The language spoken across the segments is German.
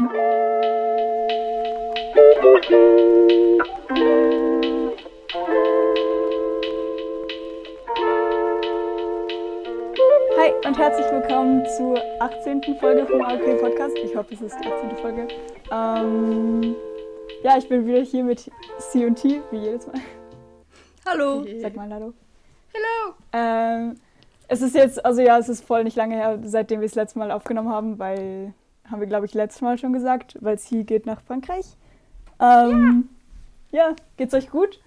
Hi und herzlich willkommen zur 18. Folge vom AOK Podcast. Ich hoffe, es ist die 18. Folge. Ähm, ja, ich bin wieder hier mit C und T, wie jedes Mal. Hallo. Sag mal Hallo. Hallo. Ähm, es ist jetzt, also ja, es ist voll nicht lange her, seitdem wir es letzte Mal aufgenommen haben, weil, haben wir glaube ich letztes Mal schon gesagt, weil sie geht nach Frankreich. Ähm, ja. ja, geht's euch gut?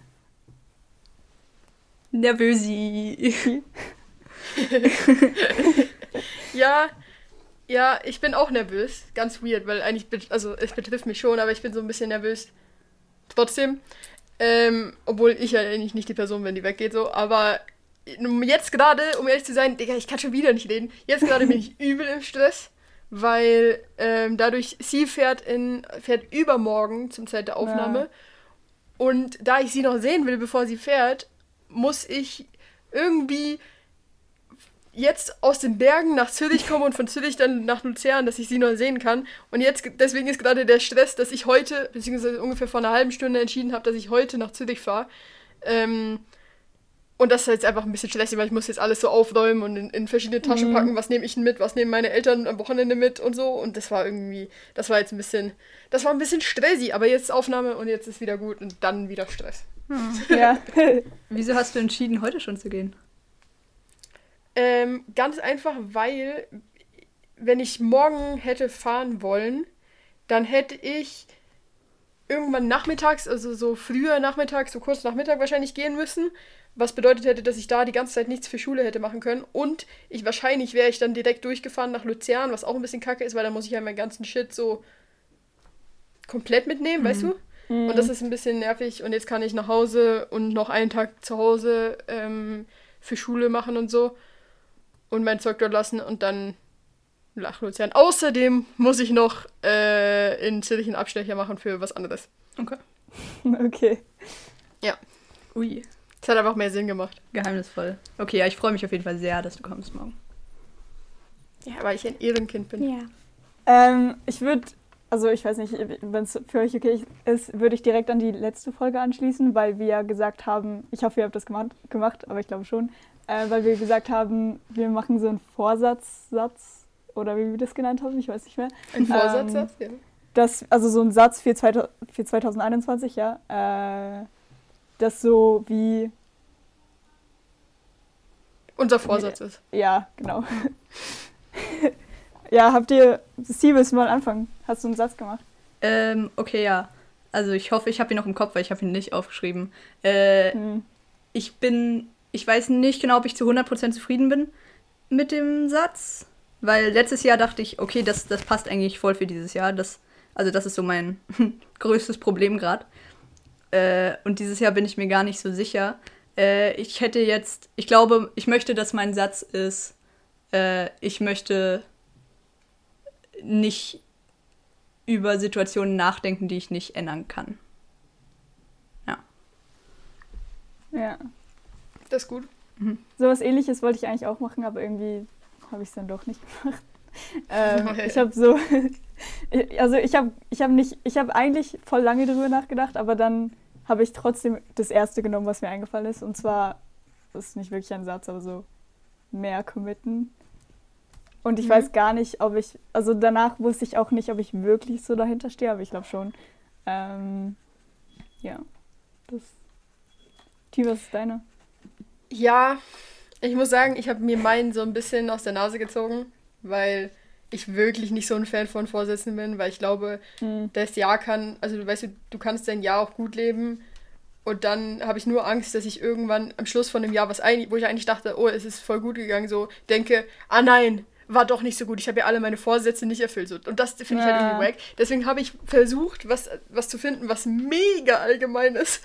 Nervösi. ja, ja, ich bin auch nervös. Ganz weird, weil eigentlich, also es betrifft mich schon, aber ich bin so ein bisschen nervös. Trotzdem. Ähm, obwohl ich ja eigentlich nicht die Person bin, die weggeht, so. Aber jetzt gerade, um ehrlich zu sein, Digga, ich kann schon wieder nicht reden. Jetzt gerade bin ich übel im Stress, weil ähm, dadurch, sie fährt, in, fährt übermorgen zum Zeit der Aufnahme. Ja. Und da ich sie noch sehen will, bevor sie fährt, muss ich irgendwie jetzt aus den Bergen nach Zürich kommen und von Zürich dann nach Luzern, dass ich sie noch sehen kann. Und jetzt, deswegen ist gerade der Stress, dass ich heute, beziehungsweise ungefähr vor einer halben Stunde entschieden habe, dass ich heute nach Zürich fahre. Ähm, und das ist jetzt einfach ein bisschen schlecht, weil ich muss jetzt alles so aufräumen und in, in verschiedene Taschen mhm. packen, was nehme ich denn mit, was nehmen meine Eltern am Wochenende mit und so. Und das war irgendwie, das war jetzt ein bisschen, das war ein bisschen stressy, aber jetzt Aufnahme und jetzt ist wieder gut und dann wieder Stress. Hm. Ja. Wieso hast du entschieden, heute schon zu gehen? Ähm, ganz einfach, weil wenn ich morgen hätte fahren wollen, dann hätte ich irgendwann nachmittags, also so früher nachmittags, so kurz nach Mittag wahrscheinlich gehen müssen, was bedeutet hätte, dass ich da die ganze Zeit nichts für Schule hätte machen können und ich wahrscheinlich wäre ich dann direkt durchgefahren nach Luzern, was auch ein bisschen kacke ist, weil dann muss ich ja meinen ganzen Shit so komplett mitnehmen, mhm. weißt du? Mhm. Und das ist ein bisschen nervig und jetzt kann ich nach Hause und noch einen Tag zu Hause ähm, für Schule machen und so und mein Zeug dort lassen und dann nach Luzern. Außerdem muss ich noch äh, in Zürich einen Abstecher machen für was anderes. Okay. Okay. Ja. Ui. Das hat einfach mehr Sinn gemacht. Geheimnisvoll. Okay, ja, ich freue mich auf jeden Fall sehr, dass du kommst morgen. Ja, weil ich ein Ehrenkind bin. Ja. Ähm, ich würde, also ich weiß nicht, wenn es für euch okay ist, würde ich direkt an die letzte Folge anschließen, weil wir ja gesagt haben, ich hoffe, ihr habt das gemacht, gemacht aber ich glaube schon, äh, weil wir gesagt haben, wir machen so einen Vorsatzsatz oder wie wir das genannt haben, ich weiß nicht mehr. Ein Vorsatzsatz, ähm, ja. Das, also so ein Satz für, für 2021, ja. Äh, das so wie. Unser Vorsatz ist. Ja, genau. ja, habt ihr. Sie, willst mal anfangen? Hast du einen Satz gemacht? Ähm, okay, ja. Also ich hoffe, ich habe ihn noch im Kopf, weil ich habe ihn nicht aufgeschrieben. Äh, hm. Ich bin ich weiß nicht genau, ob ich zu 100% zufrieden bin mit dem Satz. Weil letztes Jahr dachte ich, okay, das, das passt eigentlich voll für dieses Jahr. Das, also das ist so mein größtes Problem gerade. Äh, und dieses Jahr bin ich mir gar nicht so sicher. Äh, ich hätte jetzt, ich glaube, ich möchte, dass mein Satz ist, äh, ich möchte nicht über Situationen nachdenken, die ich nicht ändern kann. Ja. Ja. Das ist gut. Mhm. So was ähnliches wollte ich eigentlich auch machen, aber irgendwie habe ich es dann doch nicht gemacht. Ähm, okay. Ich habe so, also ich habe ich hab nicht, ich habe eigentlich voll lange darüber nachgedacht, aber dann habe ich trotzdem das erste genommen, was mir eingefallen ist. Und zwar, das ist nicht wirklich ein Satz, aber so mehr committen. Und ich mhm. weiß gar nicht, ob ich, also danach wusste ich auch nicht, ob ich wirklich so dahinter stehe, aber ich glaube schon. Ähm, ja, das. T, was ist deine? Ja, ich muss sagen, ich habe mir meinen so ein bisschen aus der Nase gezogen, weil ich wirklich nicht so ein Fan von Vorsätzen bin, weil ich glaube, mhm. das Jahr kann, also du weißt, du kannst dein Jahr auch gut leben und dann habe ich nur Angst, dass ich irgendwann am Schluss von dem Jahr, was ein, wo ich eigentlich dachte, oh, es ist voll gut gegangen, so denke, ah nein, war doch nicht so gut. Ich habe ja alle meine Vorsätze nicht erfüllt. So. Und das finde ich halt irgendwie wack. Deswegen habe ich versucht, was, was zu finden, was mega allgemein ist.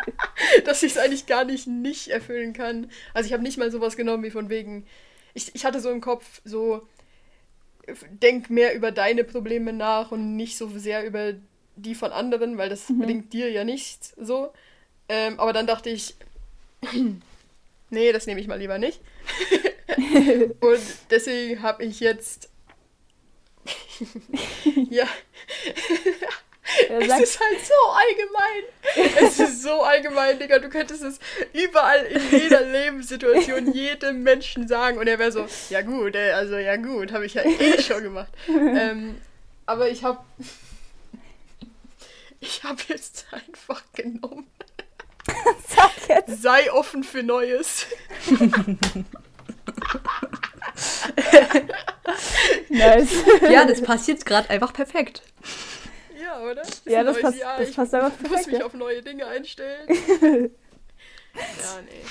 dass ich es eigentlich gar nicht nicht erfüllen kann. Also ich habe nicht mal sowas genommen wie von wegen. Ich, ich hatte so im Kopf so, denk mehr über deine Probleme nach und nicht so sehr über die von anderen, weil das mhm. bringt dir ja nichts so. Ähm, aber dann dachte ich, nee, das nehme ich mal lieber nicht. und deswegen habe ich jetzt. ja, es ist halt so allgemein. es ist so allgemein, Digga. Du könntest es überall in jeder Lebenssituation jedem Menschen sagen und er wäre so, ja gut, äh, also ja gut, habe ich ja eh schon gemacht. ähm, aber ich habe ich habe jetzt einfach genommen. Sag jetzt. Sei offen für Neues. nice. Ja, das passt jetzt gerade einfach perfekt. Ja, oder? Das ja, das passt, Jahr. das ich passt einfach perfekt. Ich muss mich ja. auf neue Dinge einstellen. ja, nee.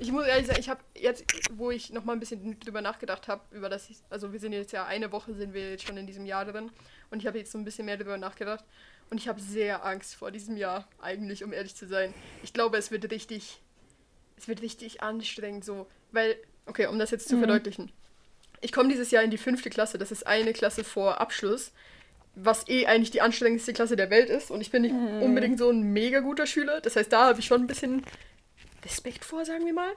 Ich muss ehrlich sagen, ich habe jetzt, wo ich noch mal ein bisschen drüber nachgedacht habe, über das, also wir sind jetzt ja eine Woche sind wir jetzt schon in diesem Jahr drin und ich habe jetzt so ein bisschen mehr darüber nachgedacht und ich habe sehr Angst vor diesem Jahr eigentlich, um ehrlich zu sein. Ich glaube, es wird richtig, es wird richtig anstrengend so, weil, okay, um das jetzt zu mhm. verdeutlichen, ich komme dieses Jahr in die fünfte Klasse, das ist eine Klasse vor Abschluss was eh eigentlich die anstrengendste Klasse der Welt ist. Und ich bin nicht mhm. unbedingt so ein mega guter Schüler. Das heißt, da habe ich schon ein bisschen Respekt vor, sagen wir mal.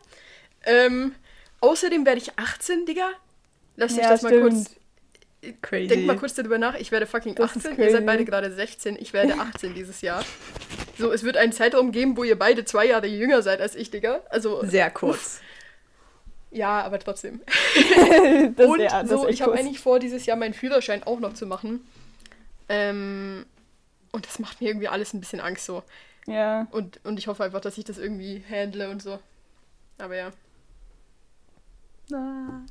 Ähm, außerdem werde ich 18, Digga. Lass dich ja, das mal kurz. Crazy. Denk mal kurz darüber nach. Ich werde fucking das 18. Ihr seid beide gerade 16. Ich werde 18 dieses Jahr. So, es wird einen Zeitraum geben, wo ihr beide zwei Jahre jünger seid als ich, Digga. Also. Sehr kurz. Uff. Ja, aber trotzdem. und ja, so, ich habe eigentlich vor, dieses Jahr meinen Führerschein auch noch zu machen. Ähm, und das macht mir irgendwie alles ein bisschen Angst so. Ja. Und, und ich hoffe einfach, dass ich das irgendwie handle und so. Aber ja. Ah.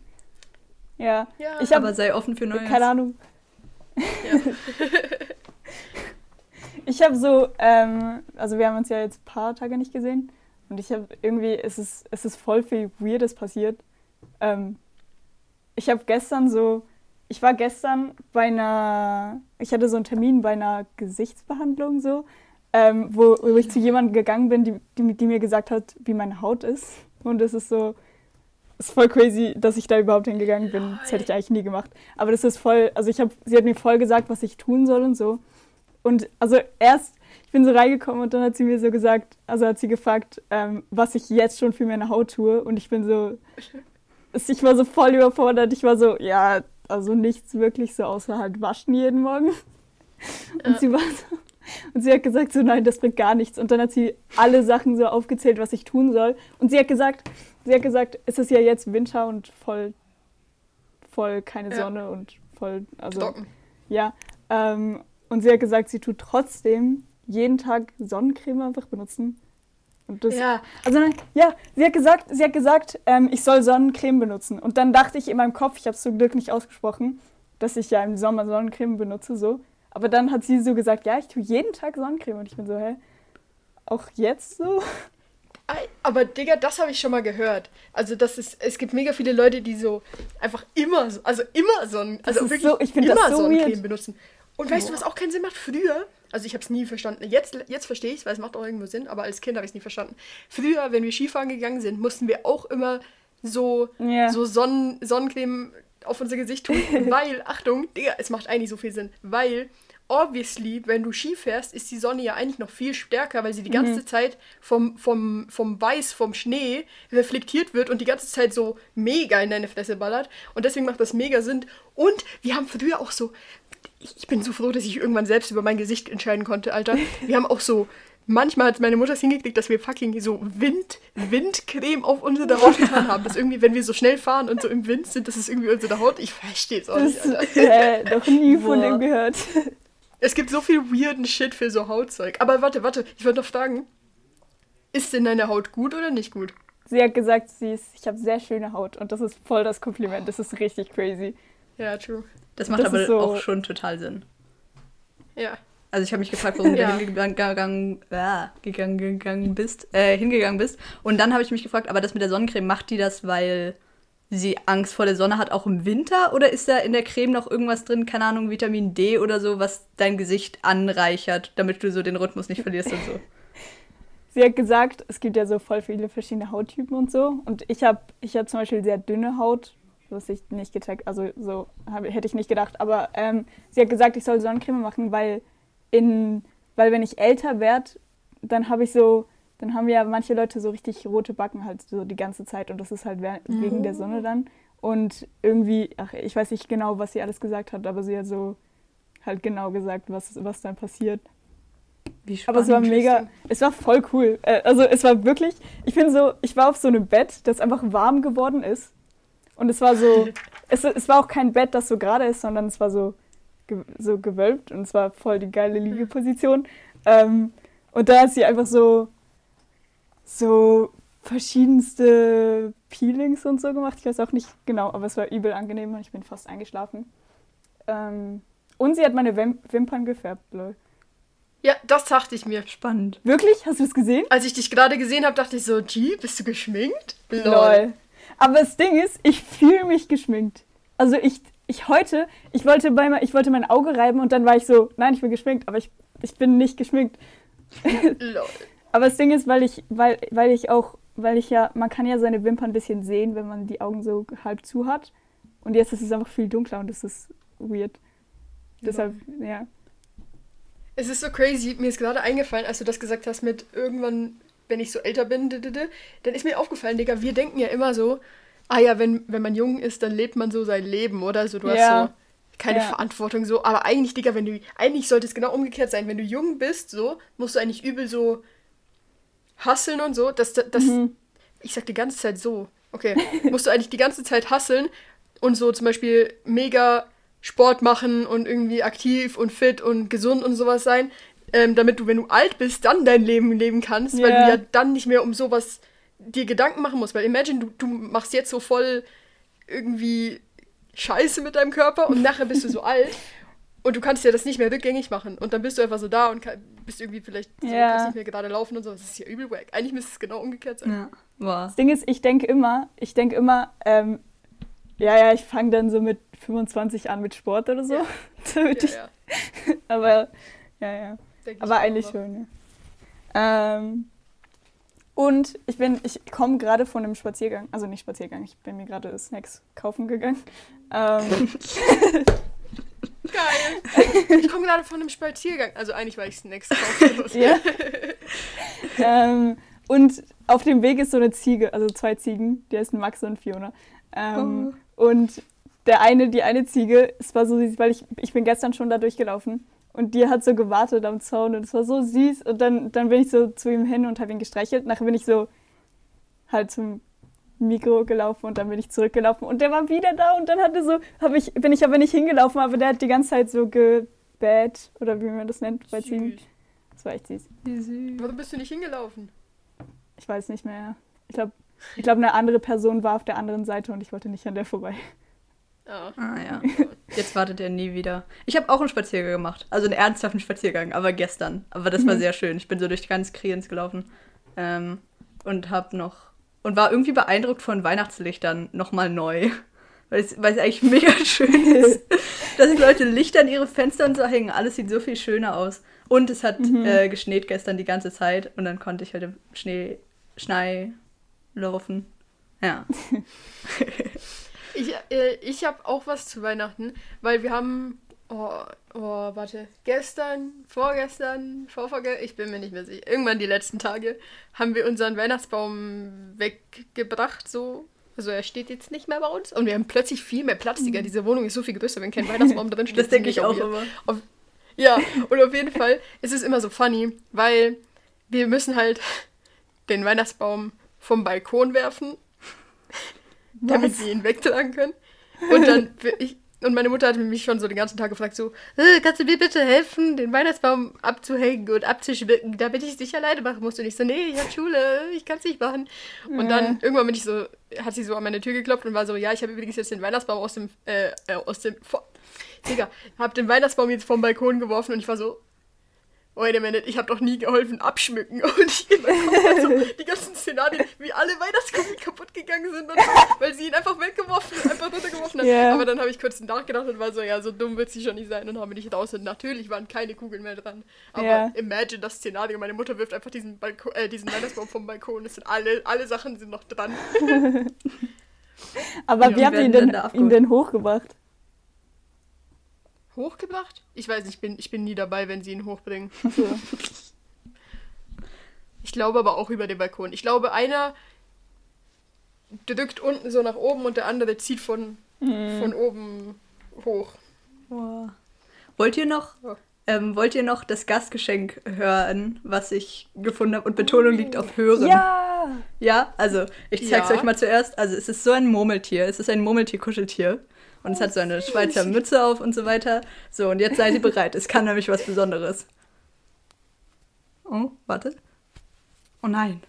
Ja. ja. Ich hab, Aber sei offen für Neues. Keine Ahnung. Ja. ich habe so, ähm, also wir haben uns ja jetzt ein paar Tage nicht gesehen und ich habe irgendwie, es ist, es ist voll viel Weirdes passiert. Ähm, ich habe gestern so, ich war gestern bei einer, ich hatte so einen Termin bei einer Gesichtsbehandlung so ähm, wo, wo, ich zu jemandem gegangen bin, die, die, die, mir gesagt hat, wie meine Haut ist. Und es ist so, ist voll crazy, dass ich da überhaupt hingegangen bin. Das hätte ich eigentlich nie gemacht. Aber das ist voll, also ich habe, sie hat mir voll gesagt, was ich tun soll und so. Und also erst, ich bin so reingekommen und dann hat sie mir so gesagt, also hat sie gefragt, ähm, was ich jetzt schon für meine Haut tue. Und ich bin so, ich war so voll überfordert. Ich war so, ja, also nichts wirklich so außer halt waschen jeden Morgen. Und ja. sie war so, und sie hat gesagt, so nein, das bringt gar nichts. Und dann hat sie alle Sachen so aufgezählt, was ich tun soll. Und sie hat gesagt, sie hat gesagt, es ist ja jetzt Winter und voll, voll keine Sonne ja. und voll, also Stocken. ja. Ähm, und sie hat gesagt, sie tut trotzdem jeden Tag Sonnencreme einfach benutzen. Das, ja. Also ja, sie hat gesagt, sie hat gesagt, ähm, ich soll Sonnencreme benutzen. Und dann dachte ich in meinem Kopf, ich habe es zum Glück nicht ausgesprochen, dass ich ja im Sommer Sonnencreme benutze so. Aber dann hat sie so gesagt, ja, ich tue jeden Tag Sonnencreme. Und ich bin so, hä? Auch jetzt so? Aber Digga, das habe ich schon mal gehört. Also das ist, es gibt mega viele Leute, die so einfach immer, also immer Sonnen, also wirklich so, ich immer das so Sonnencreme weird. benutzen. Und weißt du, was auch keinen Sinn macht? Früher, also ich habe es nie verstanden. Jetzt, jetzt verstehe ich es, weil es macht auch irgendwo Sinn, aber als Kind habe ich es nie verstanden. Früher, wenn wir Skifahren gegangen sind, mussten wir auch immer so, yeah. so Sonnen, Sonnencreme auf unser Gesicht tun, weil, Achtung, Digga, es macht eigentlich so viel Sinn, weil obviously, wenn du Ski fährst, ist die Sonne ja eigentlich noch viel stärker, weil sie die ganze mhm. Zeit vom, vom, vom Weiß, vom Schnee reflektiert wird und die ganze Zeit so mega in deine Fresse ballert. Und deswegen macht das mega Sinn. Und wir haben früher auch so. Ich bin so froh, dass ich irgendwann selbst über mein Gesicht entscheiden konnte, Alter. Wir haben auch so manchmal hat meine Mutter es hingekriegt, dass wir fucking so Wind, Windcreme auf unsere Haut getan haben. Dass irgendwie, wenn wir so schnell fahren und so im Wind sind, das ist irgendwie unsere Haut. Ich verstehe es auch nicht. Alter. Äh, noch nie Boah. von dem gehört. Es gibt so viel weirden Shit für so Hautzeug. Aber warte, warte, ich wollte noch fragen. Ist denn deine Haut gut oder nicht gut? Sie hat gesagt, sie ist, ich habe sehr schöne Haut und das ist voll das Kompliment. Das ist richtig crazy. Ja, true. Das macht das aber so auch schon total Sinn. Ja. Also ich habe mich gefragt, warum ja. du hingegangen, äh, gegangen, gegangen bist, äh, hingegangen bist. Und dann habe ich mich gefragt, aber das mit der Sonnencreme, macht die das, weil sie Angst vor der Sonne hat, auch im Winter? Oder ist da in der Creme noch irgendwas drin, keine Ahnung, Vitamin D oder so, was dein Gesicht anreichert, damit du so den Rhythmus nicht verlierst und so? Sie hat gesagt, es gibt ja so voll viele verschiedene Hauttypen und so. Und ich habe ich hab zum Beispiel sehr dünne Haut, was ich nicht gecheckt, also so hab, hätte ich nicht gedacht. Aber ähm, sie hat gesagt, ich soll Sonnencreme machen, weil in, weil wenn ich älter werde, dann habe ich so, dann haben ja manche Leute so richtig rote Backen halt so die ganze Zeit und das ist halt wegen mhm. der Sonne dann. Und irgendwie, ach, ich weiß nicht genau, was sie alles gesagt hat, aber sie hat so, halt genau gesagt, was, was dann passiert. Wie spannend. Aber es war mega, es war voll cool. Äh, also es war wirklich, ich bin so, ich war auf so einem Bett, das einfach warm geworden ist. Und es war so, es, es war auch kein Bett, das so gerade ist, sondern es war so, so gewölbt und es war voll die geile Liegeposition. Ähm, und da hat sie einfach so, so verschiedenste Peelings und so gemacht. Ich weiß auch nicht genau, aber es war übel angenehm und ich bin fast eingeschlafen. Ähm, und sie hat meine Wim Wimpern gefärbt, lol. Ja, das dachte ich mir. Spannend. Wirklich? Hast du es gesehen? Als ich dich gerade gesehen habe, dachte ich so, G, bist du geschminkt? Lol. Lol. Aber das Ding ist, ich fühle mich geschminkt. Also ich, ich heute, ich wollte, bei, ich wollte mein Auge reiben und dann war ich so, nein, ich bin geschminkt, aber ich, ich bin nicht geschminkt. Lol. aber das Ding ist, weil ich, weil, weil ich auch, weil ich ja, man kann ja seine Wimpern ein bisschen sehen, wenn man die Augen so halb zu hat. Und jetzt ist es einfach viel dunkler und das ist weird. Deshalb, ja. Es ist so crazy. Mir ist gerade eingefallen, als du das gesagt hast mit irgendwann, wenn ich so älter bin, dann ist mir aufgefallen, Digga, wir denken ja immer so, ah ja, wenn, wenn man jung ist, dann lebt man so sein Leben, oder? So, du ja. hast so keine ja. Verantwortung so. Aber eigentlich, Digga, wenn du, eigentlich sollte es genau umgekehrt sein. Wenn du jung bist, so, musst du eigentlich übel so hasseln und so. Das, das, mhm. ich sag die ganze Zeit so. Okay, musst du eigentlich die ganze Zeit hasseln und so zum Beispiel mega Sport machen und irgendwie aktiv und fit und gesund und sowas sein, ähm, damit du, wenn du alt bist, dann dein Leben leben kannst, yeah. weil du ja dann nicht mehr um sowas dir Gedanken machen musst. Weil imagine, du, du machst jetzt so voll irgendwie Scheiße mit deinem Körper und nachher bist du so alt und du kannst ja das nicht mehr rückgängig machen. Und dann bist du einfach so da und kann, bist irgendwie vielleicht so, yeah. kannst nicht mehr gerade laufen und so. Das ist ja übel wack. Eigentlich müsste es genau umgekehrt sein. Ja. Das Ding ist, ich denke immer, ich denke immer, ähm, ja, ja, ich fange dann so mit 25 an mit Sport oder so. Ja. Damit ja, ich, ja. aber, ja, ja. Aber eigentlich schon, ja. Ähm, und ich bin, ich komme gerade von einem Spaziergang, also nicht Spaziergang, ich bin mir gerade Snacks kaufen gegangen. Ähm, Geil. Ich komme gerade von einem Spaziergang. Also eigentlich war ich Snacks kaufen. ja. ähm, und auf dem Weg ist so eine Ziege, also zwei Ziegen, die heißen Max und Fiona. Ähm, oh. Und der eine, die eine Ziege, es war so weil ich, ich bin gestern schon da durchgelaufen und die hat so gewartet am Zaun und es war so süß und dann, dann bin ich so zu ihm hin und habe ihn gestreichelt. Nachher bin ich so halt zum Mikro gelaufen und dann bin ich zurückgelaufen und der war wieder da und dann hatte so, hab ich, bin ich aber nicht hingelaufen, aber der hat die ganze Zeit so gebät oder wie man das nennt bei Ziegen. Das war echt süß. Warum bist du nicht hingelaufen? Ich weiß nicht mehr. Ich glaube, ich glaube, eine andere Person war auf der anderen Seite und ich wollte nicht an der vorbei. Oh. Ah ja. Jetzt wartet er nie wieder. Ich habe auch einen Spaziergang gemacht. Also einen ernsthaften Spaziergang, aber gestern. Aber das war mhm. sehr schön. Ich bin so durch ganz Kriens gelaufen. Ähm, und habe noch. Und war irgendwie beeindruckt von Weihnachtslichtern nochmal neu. Weil es, weil es eigentlich mega schön ist. dass die Leute Lichter an ihre Fenster und so hängen. Alles sieht so viel schöner aus. Und es hat mhm. äh, geschneit gestern die ganze Zeit. Und dann konnte ich halt im Schnee, Schnei laufen. Ja. Ich, äh, ich habe auch was zu Weihnachten, weil wir haben, oh, oh, warte, gestern, vorgestern, vorvorgestern, ich bin mir nicht mehr sicher, irgendwann die letzten Tage, haben wir unseren Weihnachtsbaum weggebracht, so. Also er steht jetzt nicht mehr bei uns und wir haben plötzlich viel mehr Platz, Digga. Mhm. Diese Wohnung ist so viel größer, wenn kein Weihnachtsbaum drin steht. das denke ich auch immer. Auf, ja, und auf jeden Fall ist es immer so funny, weil wir müssen halt den Weihnachtsbaum vom Balkon werfen damit sie ihn wegtragen können. Und dann, ich, und meine Mutter hat mich schon so den ganzen Tag gefragt, so, äh, kannst du mir bitte helfen, den Weihnachtsbaum abzuhängen und abzuschmücken, damit ich es nicht alleine machen muss. Und ich so, nee, ich habe Schule, ich kann es nicht machen. Und dann irgendwann bin ich so, hat sie so an meine Tür geklopft und war so, ja, ich habe übrigens jetzt den Weihnachtsbaum aus dem, äh, äh aus dem, Digga, hab den Weihnachtsbaum jetzt vom Balkon geworfen und ich war so, wait a minute, ich habe doch nie geholfen abschmücken. Und ich so die ganzen Szenarien, wie alle Weihnachtskugeln kaputt gegangen sind, und so, weil sie ihn einfach weggeworfen, einfach runtergeworfen hat. Yeah. Aber dann habe ich kurz nachgedacht und war so, ja, so dumm wird sie schon nicht sein und habe mich raus. Und natürlich waren keine Kugeln mehr dran. Aber yeah. imagine das Szenario, meine Mutter wirft einfach diesen, Balko äh, diesen Weihnachtsbaum vom Balkon. Es sind alle, alle Sachen sind noch dran. Aber ja, wie habt ihr ihn denn, ihn denn hochgebracht? Hochgebracht? Ich weiß nicht, ich bin, ich bin nie dabei, wenn sie ihn hochbringen. ich glaube aber auch über den Balkon. Ich glaube, einer drückt unten so nach oben und der andere zieht von, mhm. von oben hoch. Wow. Wollt ihr noch, Oh. ähm, wollt ihr noch das Gastgeschenk hören, was ich gefunden habe? Und Betonung liegt auf hören. Ja! Ja, also ich zeig's Ja. euch mal zuerst. Also es ist so ein Murmeltier. Es ist ein Murmeltier-Kuscheltier. Und es hat so eine Schweizer Mütze auf und so weiter. So, und jetzt seid ihr bereit. Es kann nämlich was Besonderes. Oh, warte. Oh nein.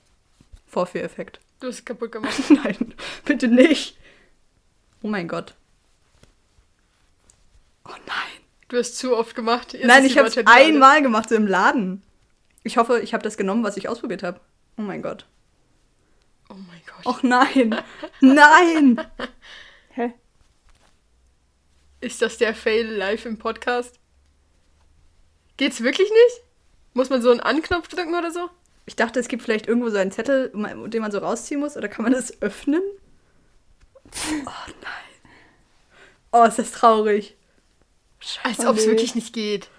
Vorführeffekt. Du hast es kaputt gemacht. Nein, bitte nicht. Oh mein Gott. Oh nein. Du hast zu oft gemacht. Jetzt nein, ich habe es einmal gemacht, so im Laden. Ich hoffe, ich habe das genommen, was ich ausprobiert habe. Oh mein Gott. Oh mein Gott. Och nein. Nein. Ist das der Fail live im Podcast? Geht's wirklich nicht? Muss man so einen Anknopf drücken oder so? Ich dachte, es gibt vielleicht irgendwo so einen Zettel, den man so rausziehen muss. Oder kann man das öffnen? Oh nein. Oh, ist das traurig. Als Oh ob es wirklich nicht geht.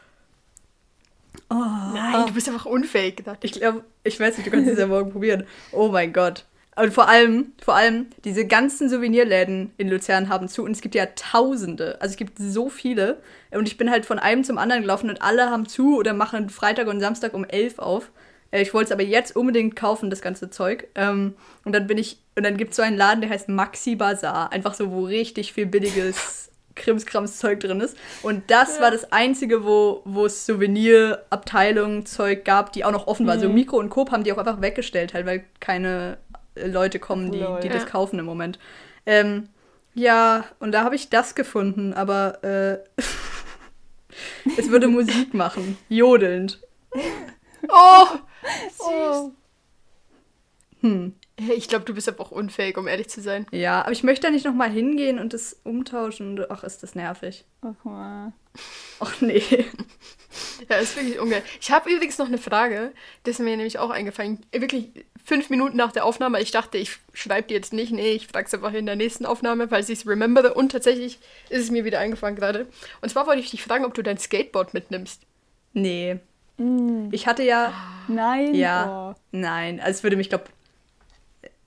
Oh. Nein, du bist einfach unfähig. Ich glaube, ich weiß nicht, du kannst es ja morgen probieren. Oh mein Gott. Und vor allem, vor allem, diese ganzen Souvenirläden in Luzern haben zu und es gibt ja tausende. Also es gibt so viele. Und ich bin halt von einem zum anderen gelaufen und alle haben zu oder machen Freitag und Samstag um 11 auf. Äh, Ich wollte es aber jetzt unbedingt kaufen, das ganze Zeug. Ähm, und dann bin ich, und dann gibt es so einen Laden, der heißt Maxi Bazaar. Einfach so, wo richtig viel billiges Krimskrams Zeug drin ist. Und das war das Einzige, wo, es Souvenirabteilungen Zeug gab, die auch noch offen war. So Mikro und Coop haben die auch einfach weggestellt, halt, weil keine Leute kommen, die, die das kaufen im Moment. Ähm, ja, und da habe ich das gefunden, aber äh, es würde Musik machen, jodelnd. Oh! Oh. Hm. Ich glaube, du bist aber auch unfähig, um ehrlich zu sein. Ja, aber ich möchte da nicht nochmal hingehen und das umtauschen. und- Ach, ist das nervig. Ach mal. Ach nee. Ja, ist wirklich ungeil. Ich habe übrigens noch eine Frage, das ist mir nämlich auch eingefallen. Wirklich fünf Minuten nach der Aufnahme. Ich dachte, ich schreibe die jetzt nicht. Nee, ich frage es einfach in der nächsten Aufnahme, falls ich es remembere. Und tatsächlich ist es mir wieder eingefallen gerade. Und zwar wollte ich dich fragen, ob du dein Skateboard mitnimmst. Nee. Mm. Ich hatte ja. Nein. Ja. Oh. Nein, also es würde mich, glaub.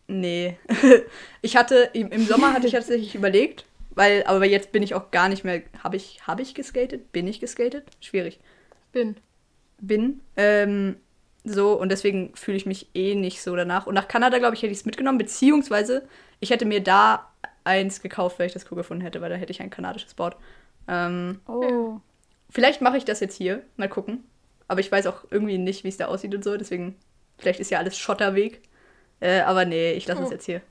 Nee. ich hatte, im, Sommer hatte ich tatsächlich überlegt, weil, aber jetzt bin ich auch gar nicht mehr. Habe ich, habe ich geskatet? Bin ich geskatet? Schwierig. Bin. Bin. Ähm, so, und deswegen fühle ich mich eh nicht so danach. Und nach Kanada, glaube ich, hätte ich es mitgenommen, beziehungsweise ich hätte mir da eins gekauft, weil ich das cool gefunden hätte, weil da hätte ich ein kanadisches Board. Ähm, Oh. Vielleicht mache ich das jetzt hier. Mal gucken. Aber ich weiß auch irgendwie nicht, wie es da aussieht und so. Deswegen, vielleicht ist ja alles Schotterweg. Äh, aber nee, ich lasse es Oh. jetzt hier.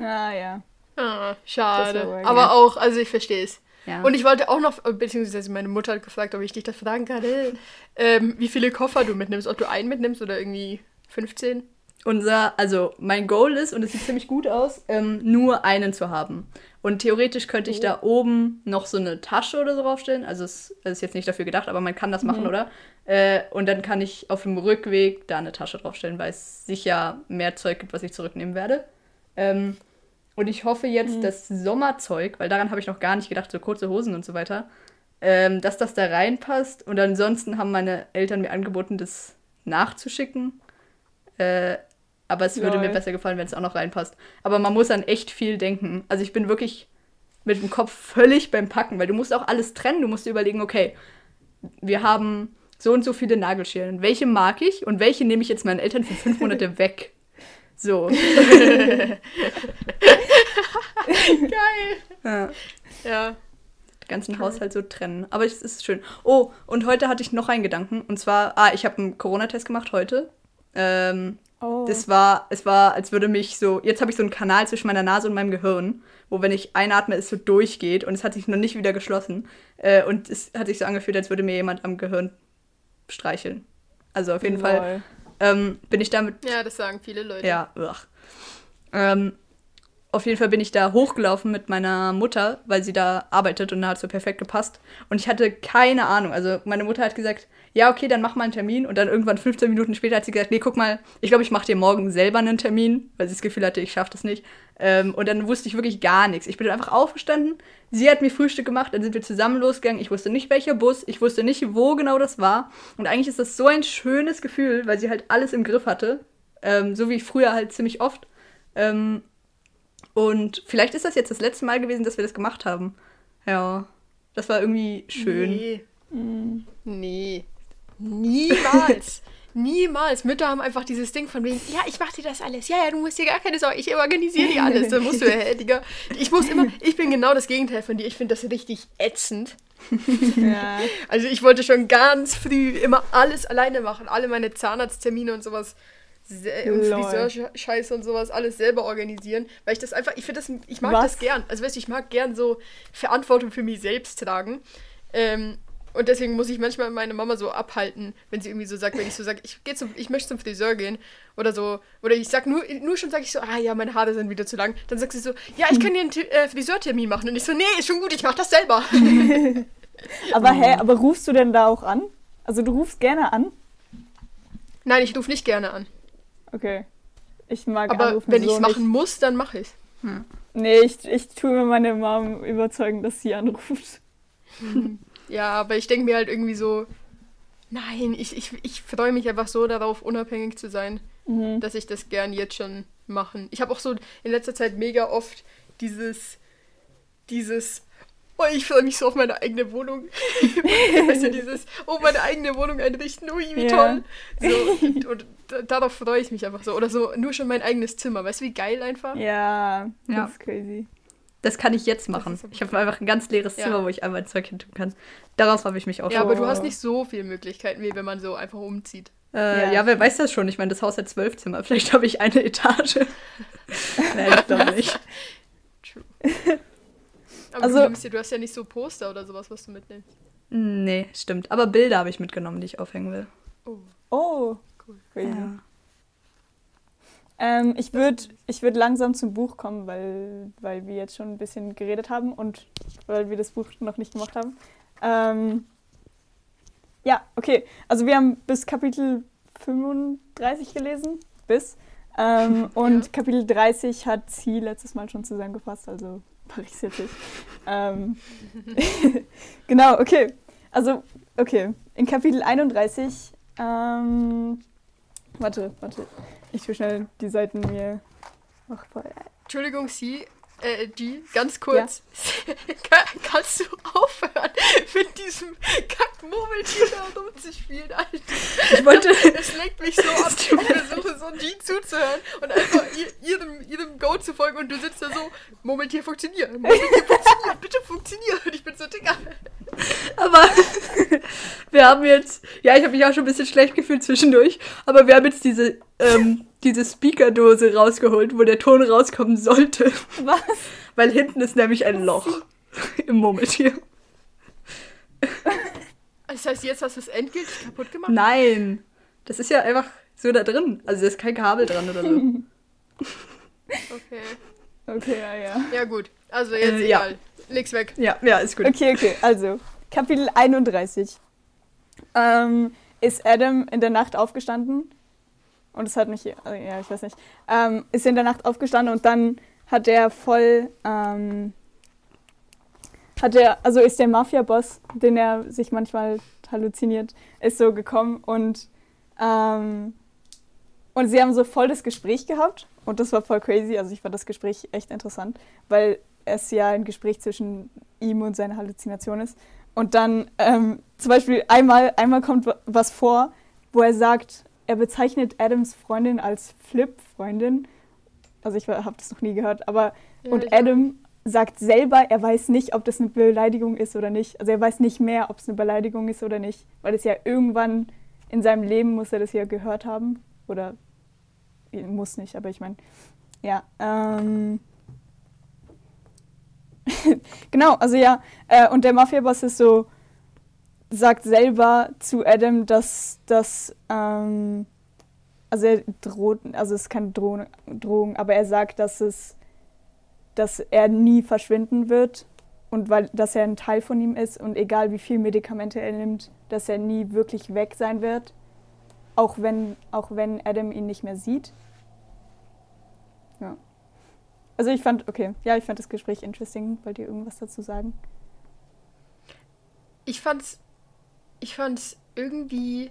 Ah, ja. Ah, schade. Aber ja. auch, also ich verstehe es. Ja. Und ich wollte auch noch, beziehungsweise meine Mutter hat gefragt, ob ich dich das fragen kann, äh, ähm, wie viele Koffer du mitnimmst. Ob du einen mitnimmst oder irgendwie 15. Unser, also mein Goal ist, und es sieht ziemlich gut aus, ähm, nur einen zu haben. Und theoretisch könnte ich da oben noch so eine Tasche oder so draufstellen. Also es es ist jetzt nicht dafür gedacht, aber man kann das machen, oder? Äh, und dann kann ich auf dem Rückweg da eine Tasche draufstellen, weil es sicher mehr Zeug gibt, was ich zurücknehmen werde. Ähm, und ich hoffe jetzt, das Sommerzeug, weil daran habe ich noch gar nicht gedacht, so kurze Hosen und so weiter, ähm, dass das da reinpasst. Und ansonsten haben meine Eltern mir angeboten, das nachzuschicken. Äh, aber es würde mir Lol. besser gefallen, wenn es auch noch reinpasst. Aber man muss an echt viel denken. Also ich bin wirklich mit dem Kopf völlig beim Packen, weil du musst auch alles trennen. Du musst dir überlegen, okay, wir haben so und so viele Nagelscheren. Welche mag ich und welche nehme ich jetzt meinen Eltern für fünf Monate weg? So. Geil. Ja. Ja. den ganzen Haushalt so trennen. Aber es ist schön. Oh, und heute hatte ich noch einen Gedanken. Und zwar, ah, ich habe einen Corona-Test gemacht heute. Ähm, Oh. Das war, es war, als würde mich so, jetzt habe ich so einen Kanal zwischen meiner Nase und meinem Gehirn, wo wenn ich einatme, es so durchgeht und es hat sich noch nicht wieder geschlossen. Äh, und es hat sich so angefühlt, als würde mir jemand am Gehirn streicheln. Also auf jeden Fall Lol. ähm, bin ich damit Ja, das sagen viele Leute. ja, ugh. Ähm, auf jeden Fall bin ich da hochgelaufen mit meiner Mutter, weil sie da arbeitet und da hat so perfekt gepasst. Und ich hatte keine Ahnung. Also meine Mutter hat gesagt, ja, okay, dann mach mal einen Termin. Und dann irgendwann 15 Minuten später hat sie gesagt, nee, guck mal, ich glaube, ich mache dir morgen selber einen Termin, weil sie das Gefühl hatte, ich schaffe das nicht. Ähm, und dann wusste ich wirklich gar nichts. Ich bin dann einfach aufgestanden, sie hat mir Frühstück gemacht, dann sind wir zusammen losgegangen. Ich wusste nicht, welcher Bus, ich wusste nicht, wo genau das war. Und eigentlich ist das so ein schönes Gefühl, weil sie halt alles im Griff hatte. Ähm, so wie früher halt ziemlich oft. Ähm, und vielleicht ist das jetzt das letzte Mal gewesen, dass wir das gemacht haben. Ja, das war irgendwie schön. Nee. Mm. Nee. Niemals. Niemals. Mütter haben einfach dieses Ding von wegen, ja, ich mach dir das alles. Ja, ja, du musst dir gar keine Sorge, ich organisiere dir alles. Dann musst du, ja, Digga. Ich muss immer, ich bin genau das Gegenteil von dir. Ich finde das richtig ätzend. Ja. Also ich wollte schon ganz früh immer alles alleine machen. Alle meine Zahnarzttermine und sowas und Friseurscheiße und sowas alles selber organisieren, weil ich das einfach, ich finde das, ich mag Was? das gern. Also weißt du, ich mag gern so Verantwortung für mich selbst tragen. Ähm, und deswegen muss ich manchmal meine Mama so abhalten, wenn sie irgendwie so sagt, wenn ich so sage, ich gehe zum, ich möchte zum Friseur gehen oder so, oder ich sag nur, nur schon sage ich so, ah ja, meine Haare sind wieder zu lang, dann sagt sie so, ja, ich kann dir einen äh, Friseurtermin machen und ich so, nee, ist schon gut, ich mach das selber. aber hä, aber rufst du denn da auch an? Also du rufst gerne an? Nein, ich rufe nicht gerne an. Okay. Ich mag Aber Anrufen wenn ich es machen muss, dann mache ich es. Hm. Nee, ich, ich tue mir meine Mom überzeugen, dass sie anruft. Ja, aber ich denke mir halt irgendwie so, nein, ich, ich, ich freue mich einfach so darauf, unabhängig zu sein, mhm. dass ich das gern jetzt schon machen. Ich habe auch so in letzter Zeit mega oft dieses, dieses, oh, ich freue mich so auf meine eigene Wohnung. weißt du, dieses, oh, meine eigene Wohnung einrichten, ui, wie ja. toll. So, und, und, darauf freue ich mich einfach so. Oder so, nur schon mein eigenes Zimmer. Weißt du, wie geil einfach? Ja, das ja. ist crazy. Das kann ich jetzt machen. Ich habe einfach ein ganz leeres ja. Zimmer, wo ich einmal Zeug hin tun kann. Daraus habe ich mich auch Ja, aber du hast nicht so viele Möglichkeiten, wie wenn man so einfach umzieht. Äh, ja. ja. wer weiß das schon? Ich meine, das Haus hat zwölf Zimmer. Vielleicht habe ich eine Etage. Nein, ich glaube nicht. True. Aber also, du, du hast ja nicht so Poster oder sowas, was du mitnimmst. Nee, stimmt. Aber Bilder habe ich mitgenommen, die ich aufhängen will. Oh. Oh. Cool. Ja. Ähm, ich würde ich würd langsam zum Buch kommen, weil, weil wir jetzt schon ein bisschen geredet haben und weil wir das Buch noch nicht gemacht haben. Ähm, ja, okay. Also wir haben bis Kapitel 35 gelesen. Bis. Ähm, und ja. Kapitel 30 hat sie letztes Mal schon zusammengefasst, also mache ich es jetzt nicht. ähm, genau, okay. Also, okay. In Kapitel 31, ähm, warte, warte. Ich will schnell die Seiten mir. Ach, Entschuldigung, Sie, äh, die, ganz kurz. Ja. kannst du aufhören, mit diesem Kackmurmeltier da rumzuspielen, Alter? Ich wollte. Es lenkt mich so ab. Ich versuche so die zuzuhören und einfach Go zu folgen und du sitzt da so, Murmeltier funktioniert, Murmeltier funktioniert, bitte funktioniert. Und ich bin so dicker. Aber wir haben jetzt, ja, ich habe mich auch schon ein bisschen schlecht gefühlt zwischendurch, aber wir haben jetzt diese, ähm, diese Speakerdose rausgeholt, wo der Ton rauskommen sollte. Was? Weil hinten ist nämlich ein Loch im Murmeltier. Das heißt, jetzt hast du es endgültig kaputt gemacht? Nein. Das ist ja einfach so da drin. Also da ist kein Kabel dran oder so. Okay. Okay, ja, ja. Ja, gut. Also jetzt äh, egal. Ja. Leg's weg. Ja, ja, ist gut. Okay, okay. Also, Kapitel 31. Ähm, ist Adam in der Nacht aufgestanden und es hat mich, also, ja, ich weiß nicht, ähm, ist in der Nacht aufgestanden und dann hat er voll, ähm, hat er, also ist der Mafia-Boss, den er sich manchmal halluziniert, ist so gekommen und, ähm, und sie haben so voll das Gespräch gehabt und das war voll crazy, also ich fand das Gespräch echt interessant, weil es ja ein Gespräch zwischen ihm und seiner Halluzination ist. Und dann ähm, zum Beispiel einmal, einmal kommt was vor, wo er sagt, er bezeichnet Adams Freundin als Flip-Freundin. Also ich habe das noch nie gehört, aber ja, und Adam sagt selber, er weiß nicht, ob das eine Beleidigung ist oder nicht. Also er weiß nicht mehr, ob es eine Beleidigung ist oder nicht, weil es ja irgendwann in seinem Leben muss er das ja gehört haben oder muss nicht, aber ich meine, ja. Ähm, genau, also ja, äh, und der Mafia-Boss ist so, sagt selber zu Adam, dass das, ähm, also er droht, also es ist keine Drohung, Drohung, aber er sagt, dass es, dass er nie verschwinden wird und weil, dass er ein Teil von ihm ist und egal wie viel Medikamente er nimmt, dass er nie wirklich weg sein wird, auch wenn, auch wenn Adam ihn nicht mehr sieht. Ja. Also ich fand, okay, ja, ich fand das Gespräch interesting. Wollt ihr irgendwas dazu sagen? Ich fand's ich fand es irgendwie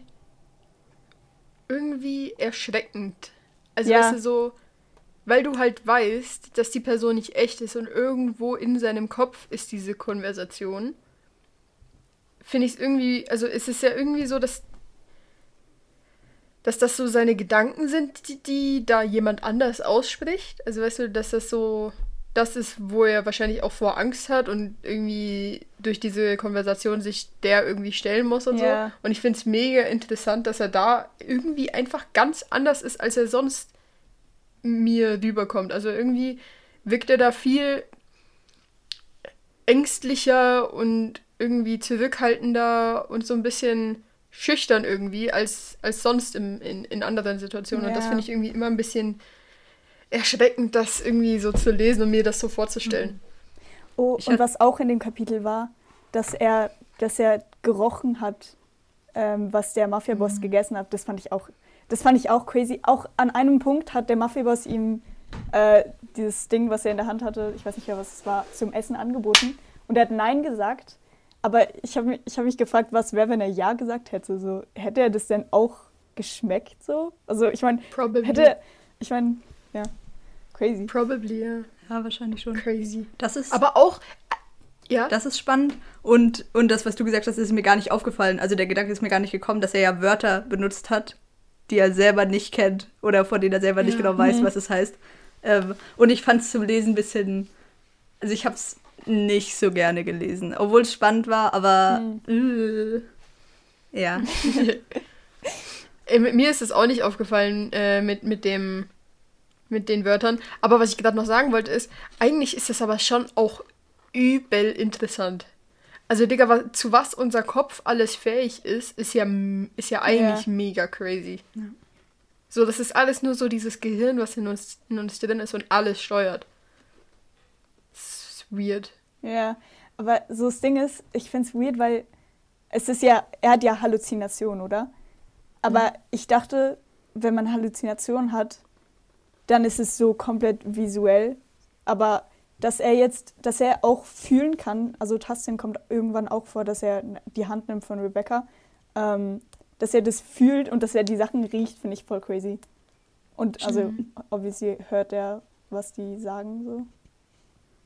irgendwie erschreckend. Also ja. weißt du so, weil du halt weißt, dass die Person nicht echt ist und irgendwo in seinem Kopf ist diese Konversation. finde ich es irgendwie, also es ist ja irgendwie so, dass, dass das so seine Gedanken sind, die, die da jemand anders ausspricht. Also weißt du, dass das so das ist, wo er wahrscheinlich auch vor Angst hat und irgendwie durch diese Konversation sich der irgendwie stellen muss und ja. so. Und ich finde es mega interessant, dass er da irgendwie einfach ganz anders ist, als er sonst mir rüberkommt. Also irgendwie wirkt er da viel ängstlicher und irgendwie zurückhaltender und so ein bisschen schüchtern irgendwie als, als sonst im, in, in anderen Situationen. Ja. Und das finde ich irgendwie immer ein bisschen erschreckend, das irgendwie so zu lesen und mir das so vorzustellen. Oh, ich und was auch in dem Kapitel war, dass er, dass er gerochen hat, ähm, was der Mafia-Boss mhm. gegessen hat, das fand ich auch, das fand ich auch crazy. Auch an einem Punkt hat der Mafia-Boss ihm äh, dieses Ding, was er in der Hand hatte, ich weiß nicht mehr, was es war, zum Essen angeboten. Und er hat Nein gesagt. Aber ich habe mich, hab mich gefragt, was wäre, wenn er Ja gesagt hätte. So, hätte er das denn auch geschmeckt so? Also ich meine, hätte, ich meine, ja. Crazy. Probably, ja. Ja, wahrscheinlich schon. Crazy. Das ist. Aber auch. Ja. Das ist spannend. Und, und das, was du gesagt hast, ist mir gar nicht aufgefallen. Also der Gedanke ist mir gar nicht gekommen, dass er ja Wörter benutzt hat, die er selber nicht kennt oder von denen er selber ja. nicht genau weiß, mhm. was es heißt. Ähm, und ich fand es zum Lesen ein bisschen. Also ich habe es nicht so gerne gelesen, obwohl es spannend war, aber. Mhm. Äh, ja. Äh, mir ist es auch nicht aufgefallen äh, mit, mit dem mit den Wörtern. Aber was ich gerade noch sagen wollte ist, eigentlich ist das aber schon auch übel interessant. Also, Digga, was, zu was unser Kopf alles fähig ist, ist ja, ist ja eigentlich ja. mega crazy. Ja. So, das ist alles nur so dieses Gehirn, was in uns, in uns drin ist und alles steuert. Weird. Ja, aber so das Ding ist, ich finde es weird, weil es ist ja, er hat ja Halluzinationen, oder? Aber mhm. ich dachte, wenn man Halluzinationen hat, dann ist es so komplett visuell. Aber dass er jetzt, dass er auch fühlen kann, also Tastin kommt irgendwann auch vor, dass er die Hand nimmt von Rebecca, ähm, dass er das fühlt und dass er die Sachen riecht, finde ich voll crazy. Und also, mhm. obviously hört er, was die sagen, so.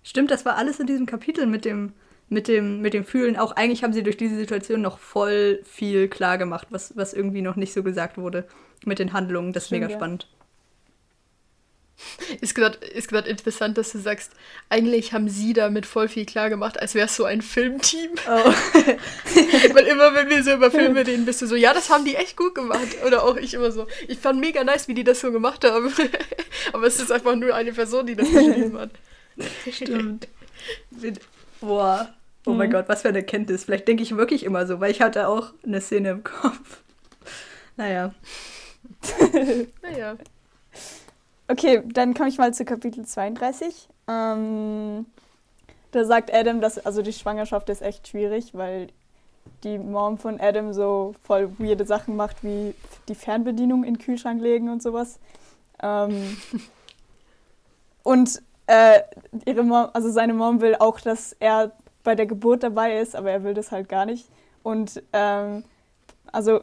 Stimmt, das war alles in diesem Kapitel mit dem, mit dem, mit dem Fühlen. Auch eigentlich haben sie durch diese Situation noch voll viel klar gemacht, was, was irgendwie noch nicht so gesagt wurde mit den Handlungen. Das ist Stimmt, mega ja. spannend. Ist gerade ist interessant, dass du sagst, eigentlich haben sie damit voll viel klar gemacht, als wäre es so ein Filmteam. Oh. Weil immer, wenn wir so über Filme reden, bist du so, ja, das haben die echt gut gemacht. Oder auch ich immer so, ich fand mega nice, wie die das so gemacht haben. Aber es ist einfach nur eine Person, die das geschrieben hat. Stimmt. Boah. Oh mhm. mein Gott, was für eine Erkenntnis. Vielleicht denke ich wirklich immer so, weil ich hatte auch eine Szene im Kopf. Naja. naja. Okay, dann komme ich mal zu Kapitel 32. Ähm, da sagt Adam, dass also die Schwangerschaft ist echt schwierig, weil die Mom von Adam so voll weirde Sachen macht, wie die Fernbedienung in den Kühlschrank legen und sowas. Ähm, und äh, ihre Mom, also seine Mom will auch, dass er bei der Geburt dabei ist, aber er will das halt gar nicht. Und ähm, also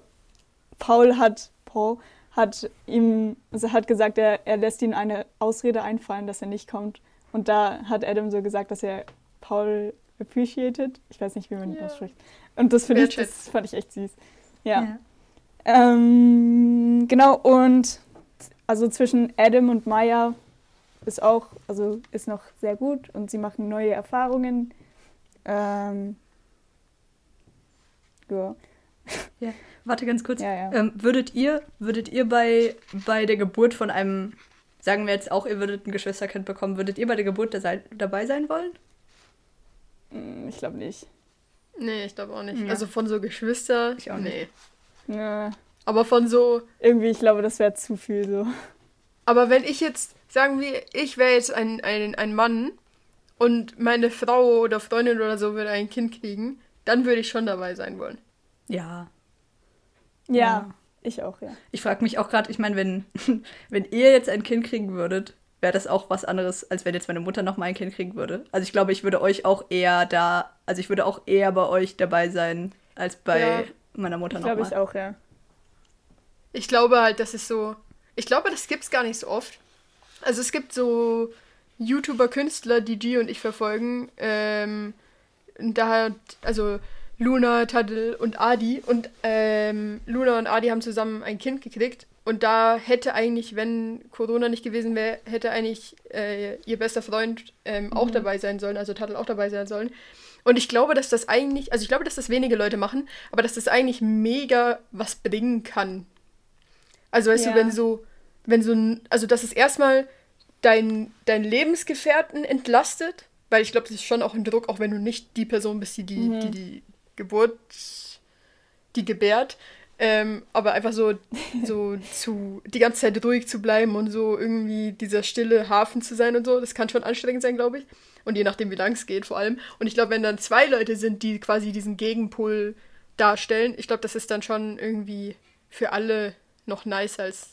Paul hat Paul hat ihm, also hat gesagt, er, er lässt ihm eine Ausrede einfallen, dass er nicht kommt. Und da hat Adam so gesagt, dass er Paul appreciated. Ich weiß nicht, wie man das spricht. Und das finde ich, das fand ich echt süß. Ja. ja. Ähm, genau, und also zwischen Adam und Maya ist auch, also ist noch sehr gut und sie machen neue Erfahrungen. Ähm, ja. ja. Warte ganz kurz. Ja, ja. Ähm, würdet ihr, würdet ihr bei, bei der Geburt von einem, sagen wir jetzt auch, ihr würdet ein Geschwisterkind bekommen, würdet ihr bei der Geburt der, dabei sein wollen? Hm, ich glaube nicht. Nee, ich glaube auch nicht. Ja. Also von so Geschwister, ich auch nee. nicht. Ja. Aber von so. Irgendwie, ich glaube, das wäre zu viel so. Aber wenn ich jetzt, sagen wir, ich wäre jetzt ein, ein, ein Mann und meine Frau oder Freundin oder so würde ein Kind kriegen, dann würde ich schon dabei sein wollen. Ja, ja, ja. ich auch, ja. Ich frage mich auch gerade, ich meine, wenn, wenn ihr jetzt ein Kind kriegen würdet, wäre das auch was anderes, als wenn jetzt meine Mutter noch mal ein Kind kriegen würde. Also ich glaube, ich würde euch auch eher da, also ich würde auch eher bei euch dabei sein, als bei ja. meiner Mutter noch glaube ich auch, ja. Ich glaube halt, das ist so, ich glaube, das gibt es gar nicht so oft. Also es gibt so YouTuber-Künstler, die G und ich verfolgen, ähm, da, also Luna, Tadel und Adi. Und ähm, Luna und Adi haben zusammen ein Kind gekriegt. Und da hätte eigentlich, wenn Corona nicht gewesen wäre, hätte eigentlich äh, ihr bester Freund ähm, mhm. auch dabei sein sollen, also Tadel auch dabei sein sollen. Und ich glaube, dass das eigentlich, also ich glaube, dass das wenige Leute machen, aber dass das eigentlich mega was bringen kann. Also weißt ja. du, wenn so, wenn so ein, also dass es erstmal dein, dein Lebensgefährten entlastet, weil ich glaube, das ist schon auch ein Druck, auch wenn du nicht die Person bist, die die, mhm. die, die Geburt, die gebärt, ähm, aber einfach so, so zu, die ganze Zeit ruhig zu bleiben und so irgendwie dieser stille Hafen zu sein und so, das kann schon anstrengend sein, glaube ich. Und je nachdem, wie lang es geht, vor allem. Und ich glaube, wenn dann zwei Leute sind, die quasi diesen Gegenpol darstellen, ich glaube, das ist dann schon irgendwie für alle noch nicer als.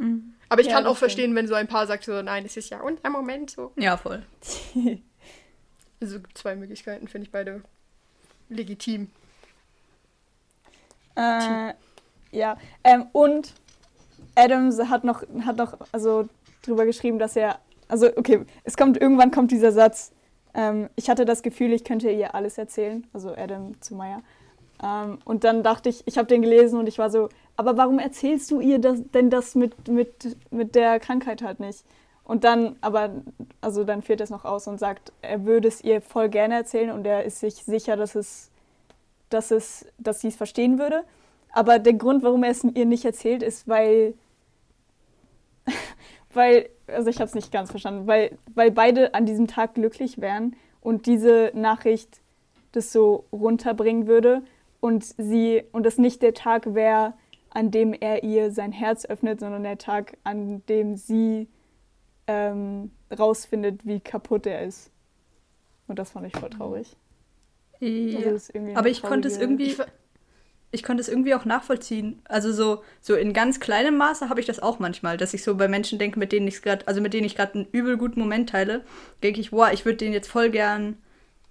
Mhm. Aber ich ja, kann auch verstehen, wenn so ein Paar sagt so, nein, es ist ja und ein Moment so. Ja, voll. also zwei Möglichkeiten, finde ich beide legitim. Äh, ja, ähm, und Adams hat noch, hat noch also drüber geschrieben, dass er, also okay, es kommt, irgendwann kommt dieser Satz, ähm, ich hatte das Gefühl, ich könnte ihr alles erzählen, also Adam zu Maya. Ähm, und dann dachte ich, ich habe den gelesen und ich war so, aber warum erzählst du ihr das, denn das mit, mit, mit der Krankheit halt nicht? Und dann, aber, also dann fehlt es noch aus und sagt, er würde es ihr voll gerne erzählen und er ist sich sicher, dass es, dass es, dass sie es verstehen würde. Aber der Grund, warum er es ihr nicht erzählt, ist, weil, weil, also ich habe es nicht ganz verstanden, weil, weil beide an diesem Tag glücklich wären und diese Nachricht das so runterbringen würde und sie und es nicht der Tag wäre, an dem er ihr sein Herz öffnet, sondern der Tag, an dem sie ähm, rausfindet, wie kaputt er ist. Und das fand ich voll traurig. Ja. Also Aber ich konnte es irgendwie. Ich konnte es irgendwie auch nachvollziehen. Also so, so in ganz kleinem Maße habe ich das auch manchmal, dass ich so bei Menschen denke, mit denen ich gerade, also mit denen ich gerade einen übel guten Moment teile, denke ich, wow, ich würde denen jetzt voll gern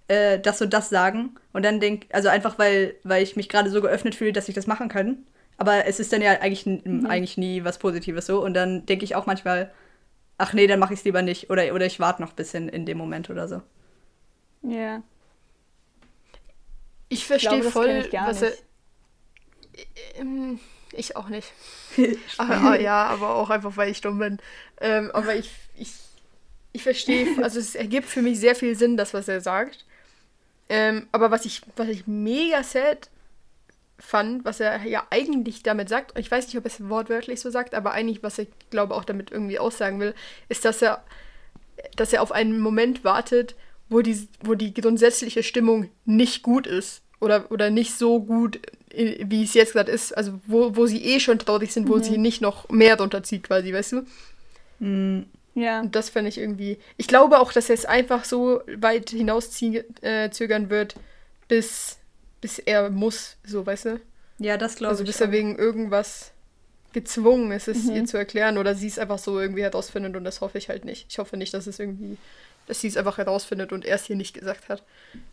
äh, das und das sagen. Und dann denke, also einfach weil, weil ich mich gerade so geöffnet fühle, dass ich das machen kann. Aber es ist dann ja eigentlich, mhm. eigentlich nie was Positives so. Und dann denke ich auch manchmal, ach nee, dann mache ich es lieber nicht. Oder, oder ich warte noch ein bisschen in dem Moment oder so. Ja. Yeah. Ich verstehe voll, ich was er. Ähm, ich auch nicht. aber, aber, ja, aber auch einfach, weil ich dumm bin. Ähm, aber ich, ich, ich verstehe, also es ergibt für mich sehr viel Sinn, das, was er sagt. Ähm, aber was ich, was ich mega sad fand, was er ja eigentlich damit sagt, ich weiß nicht, ob er es wortwörtlich so sagt, aber eigentlich, was ich glaube auch damit irgendwie aussagen will, ist, dass er, dass er auf einen Moment wartet, wo die, wo die grundsätzliche Stimmung nicht gut ist oder, oder nicht so gut, äh, wie es jetzt gerade ist, also wo, wo sie eh schon traurig sind, wo mhm. sie nicht noch mehr drunter zieht, quasi, weißt du? Mhm. Ja. Und das fände ich irgendwie. Ich glaube auch, dass er es einfach so weit hinauszögern äh, wird, bis bis er muss, so, weißt du? Ja, das glaube also, ich. Also bis er wegen irgendwas gezwungen ist, es mhm. ihr zu erklären oder sie es einfach so irgendwie herausfindet und das hoffe ich halt nicht. Ich hoffe nicht, dass es irgendwie, dass sie es einfach herausfindet und er es hier nicht gesagt hat.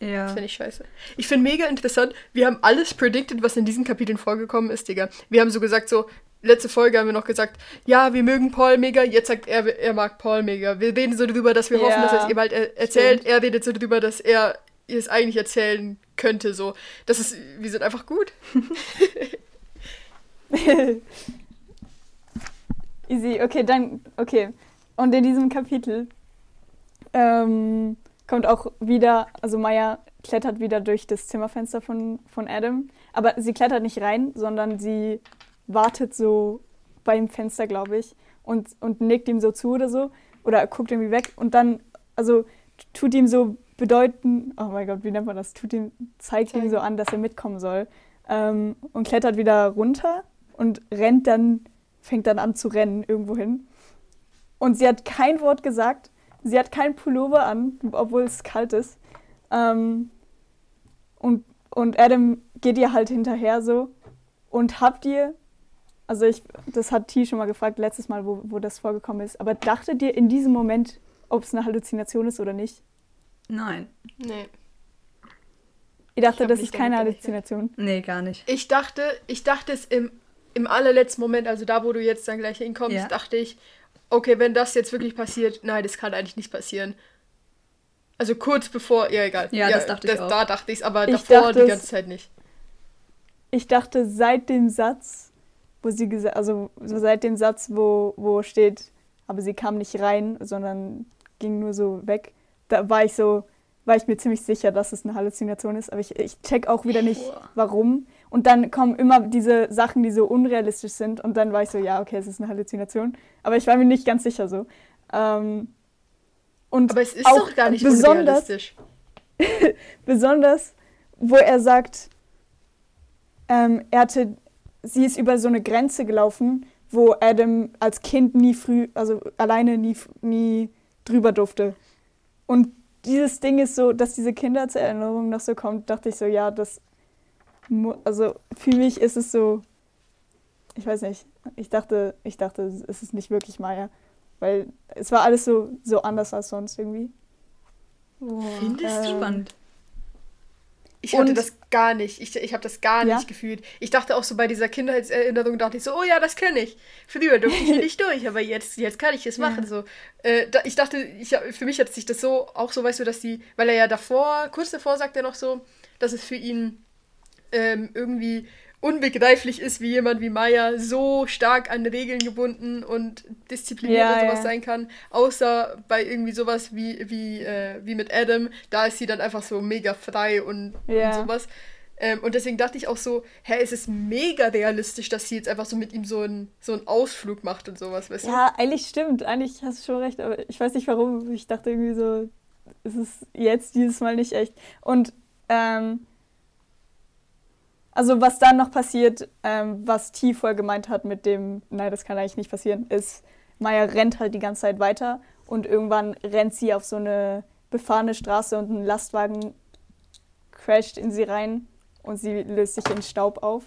Ja. Das finde ich scheiße. Ich finde mega interessant, wir haben alles predicted, was in diesen Kapiteln vorgekommen ist, Digga. Wir haben so gesagt, so, letzte Folge haben wir noch gesagt, ja, wir mögen Paul mega, jetzt sagt er, er mag Paul mega. Wir reden so drüber, dass wir ja, hoffen, dass er es ihr bald er erzählt. Stimmt. Er redet so drüber, dass er ihr es eigentlich erzählen könnte. So, das ist, wir sind einfach gut. Easy, okay, dann, okay. Und in diesem Kapitel ähm, kommt auch wieder, also Maya klettert wieder durch das Zimmerfenster von, von Adam. Aber sie klettert nicht rein, sondern sie wartet so beim Fenster, glaube ich, und, und nickt ihm so zu oder so. Oder guckt irgendwie weg und dann, also tut ihm so bedeuten, oh mein Gott, wie nennt man das? Tut ihm, zeigt ihm so an, dass er mitkommen soll. Ähm, und klettert wieder runter und rennt dann, fängt dann an zu rennen irgendwo hin. Und sie hat kein Wort gesagt. Sie hat kein Pullover an, obwohl es kalt ist. Ähm, und, und Adam geht ihr halt hinterher so. Und habt ihr, also ich, das hat T schon mal gefragt, letztes Mal, wo, wo das vorgekommen ist, aber dachtet ihr in diesem Moment, ob es eine Halluzination ist oder nicht? Nein. Nee. Ich dachte, ich das ist keine Halluzination. Nee, gar nicht. Ich dachte, ich dachte es im, im allerletzten Moment, also da, wo du jetzt dann gleich hinkommst, ja. dachte ich, okay, wenn das jetzt wirklich passiert, nein, das kann eigentlich nicht passieren. Also kurz bevor, ja egal. Ja, ja das dachte das, ich auch. Da dachte ich es, aber ich davor dachte, die ganze Zeit nicht. Ich dachte seit dem Satz, wo sie gesagt, also so seit dem Satz, wo, wo steht, aber sie kam nicht rein, sondern ging nur so weg, da war ich so, war ich mir ziemlich sicher, dass es eine Halluzination ist, aber ich, ich check auch wieder nicht, warum. Und dann kommen immer diese Sachen, die so unrealistisch sind und dann war ich so, ja, okay, es ist eine Halluzination. Aber ich war mir nicht ganz sicher so. Ähm, und aber es ist auch doch gar nicht besonders, unrealistisch. besonders, wo er sagt, ähm, er hatte, sie ist über so eine Grenze gelaufen, wo Adam als Kind nie früh, also alleine nie, nie drüber durfte. Und dieses Ding ist so, dass diese Kindheitserinnerung noch so kommt, dachte ich so, ja, das, also für mich ist es so, ich weiß nicht, ich dachte, ich dachte, es ist nicht wirklich Maya, weil es war alles so, so anders als sonst irgendwie. Oh, Findest du ähm, spannend? Ich hatte das gar nicht. Ich, ich habe das gar ja? nicht gefühlt. Ich dachte auch so bei dieser Kindheitserinnerung, dachte ich so, oh ja, das kenne ich. Früher durfte ich nicht durch, aber jetzt, jetzt kann ich es machen. Ja. So. Äh, da, ich dachte, ich, für mich hat sich das so, auch so, weißt du, dass die, weil er ja davor, kurz davor sagt er noch so, dass es für ihn ähm, irgendwie unbegreiflich ist, wie jemand wie Maya so stark an Regeln gebunden und diszipliniert ja, und sowas ja. sein kann, außer bei irgendwie sowas wie, wie, äh, wie mit Adam, da ist sie dann einfach so mega frei und, ja. und sowas. Ähm, und deswegen dachte ich auch so, hä, es ist mega realistisch, dass sie jetzt einfach so mit ihm so einen so einen Ausflug macht und sowas, weißt du? Ja, eigentlich stimmt, eigentlich hast du schon recht, aber ich weiß nicht warum, ich dachte irgendwie so, es ist jetzt dieses Mal nicht echt. Und ähm, also was dann noch passiert, ähm, was T voll gemeint hat mit dem, nein, das kann eigentlich nicht passieren, ist, Maya rennt halt die ganze Zeit weiter und irgendwann rennt sie auf so eine befahrene Straße und ein Lastwagen crasht in sie rein und sie löst sich in Staub auf.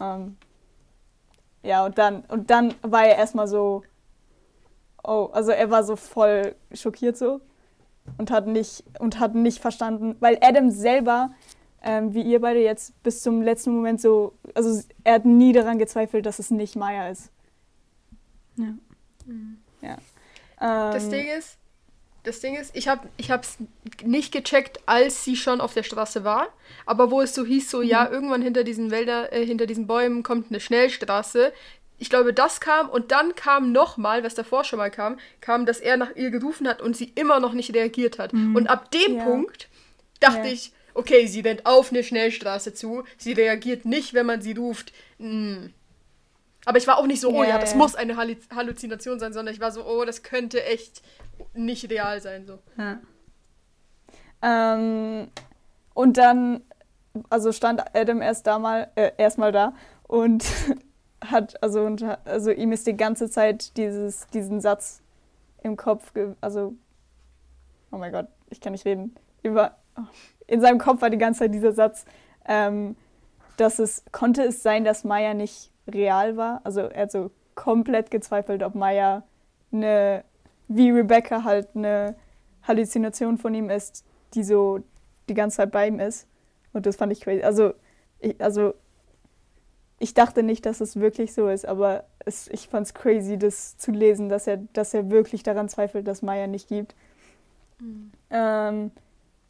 Ähm, ja, und dann, und dann war er erstmal so, oh, also er war so voll schockiert so und hat nicht, und hat nicht verstanden, weil Adam selber ähm, wie ihr beide jetzt bis zum letzten Moment so, also er hat nie daran gezweifelt, dass es nicht Maya ist. Ja. Mhm. ja. Ähm, das Ding ist, das Ding ist, ich habe ich es nicht gecheckt, als sie schon auf der Straße war, aber wo es so hieß, so mhm. ja, irgendwann hinter diesen Wälder, äh, hinter diesen Bäumen kommt eine Schnellstraße. Ich glaube, das kam und dann kam nochmal, was davor schon mal kam, kam, dass er nach ihr gerufen hat und sie immer noch nicht reagiert hat. Mhm. Und ab dem ja. Punkt dachte ja. ich, okay, sie rennt auf eine Schnellstraße zu, sie reagiert nicht, wenn man sie ruft. Hm. Aber ich war auch nicht so, oh ja, das muss eine Halluzination sein, sondern ich war so, oh, das könnte echt nicht real sein. So. Ja. Ähm, und dann, also stand Adam erst da mal, äh, erstmal da und hat, also, und, also ihm ist die ganze Zeit dieses, diesen Satz im Kopf, also, oh mein Gott, ich kann nicht reden, über, oh, in seinem Kopf war die ganze Zeit dieser Satz, ähm, dass es, konnte es sein, dass Maya nicht real war? Also er hat so komplett gezweifelt, ob Maya eine, wie Rebecca halt eine Halluzination von ihm ist, die so die ganze Zeit bei ihm ist. Und das fand ich crazy. Also ich, also ich dachte nicht, dass es wirklich so ist, aber es, ich fand es crazy, das zu lesen, dass er, dass er wirklich daran zweifelt, dass Maya nicht gibt. Mhm. Ähm,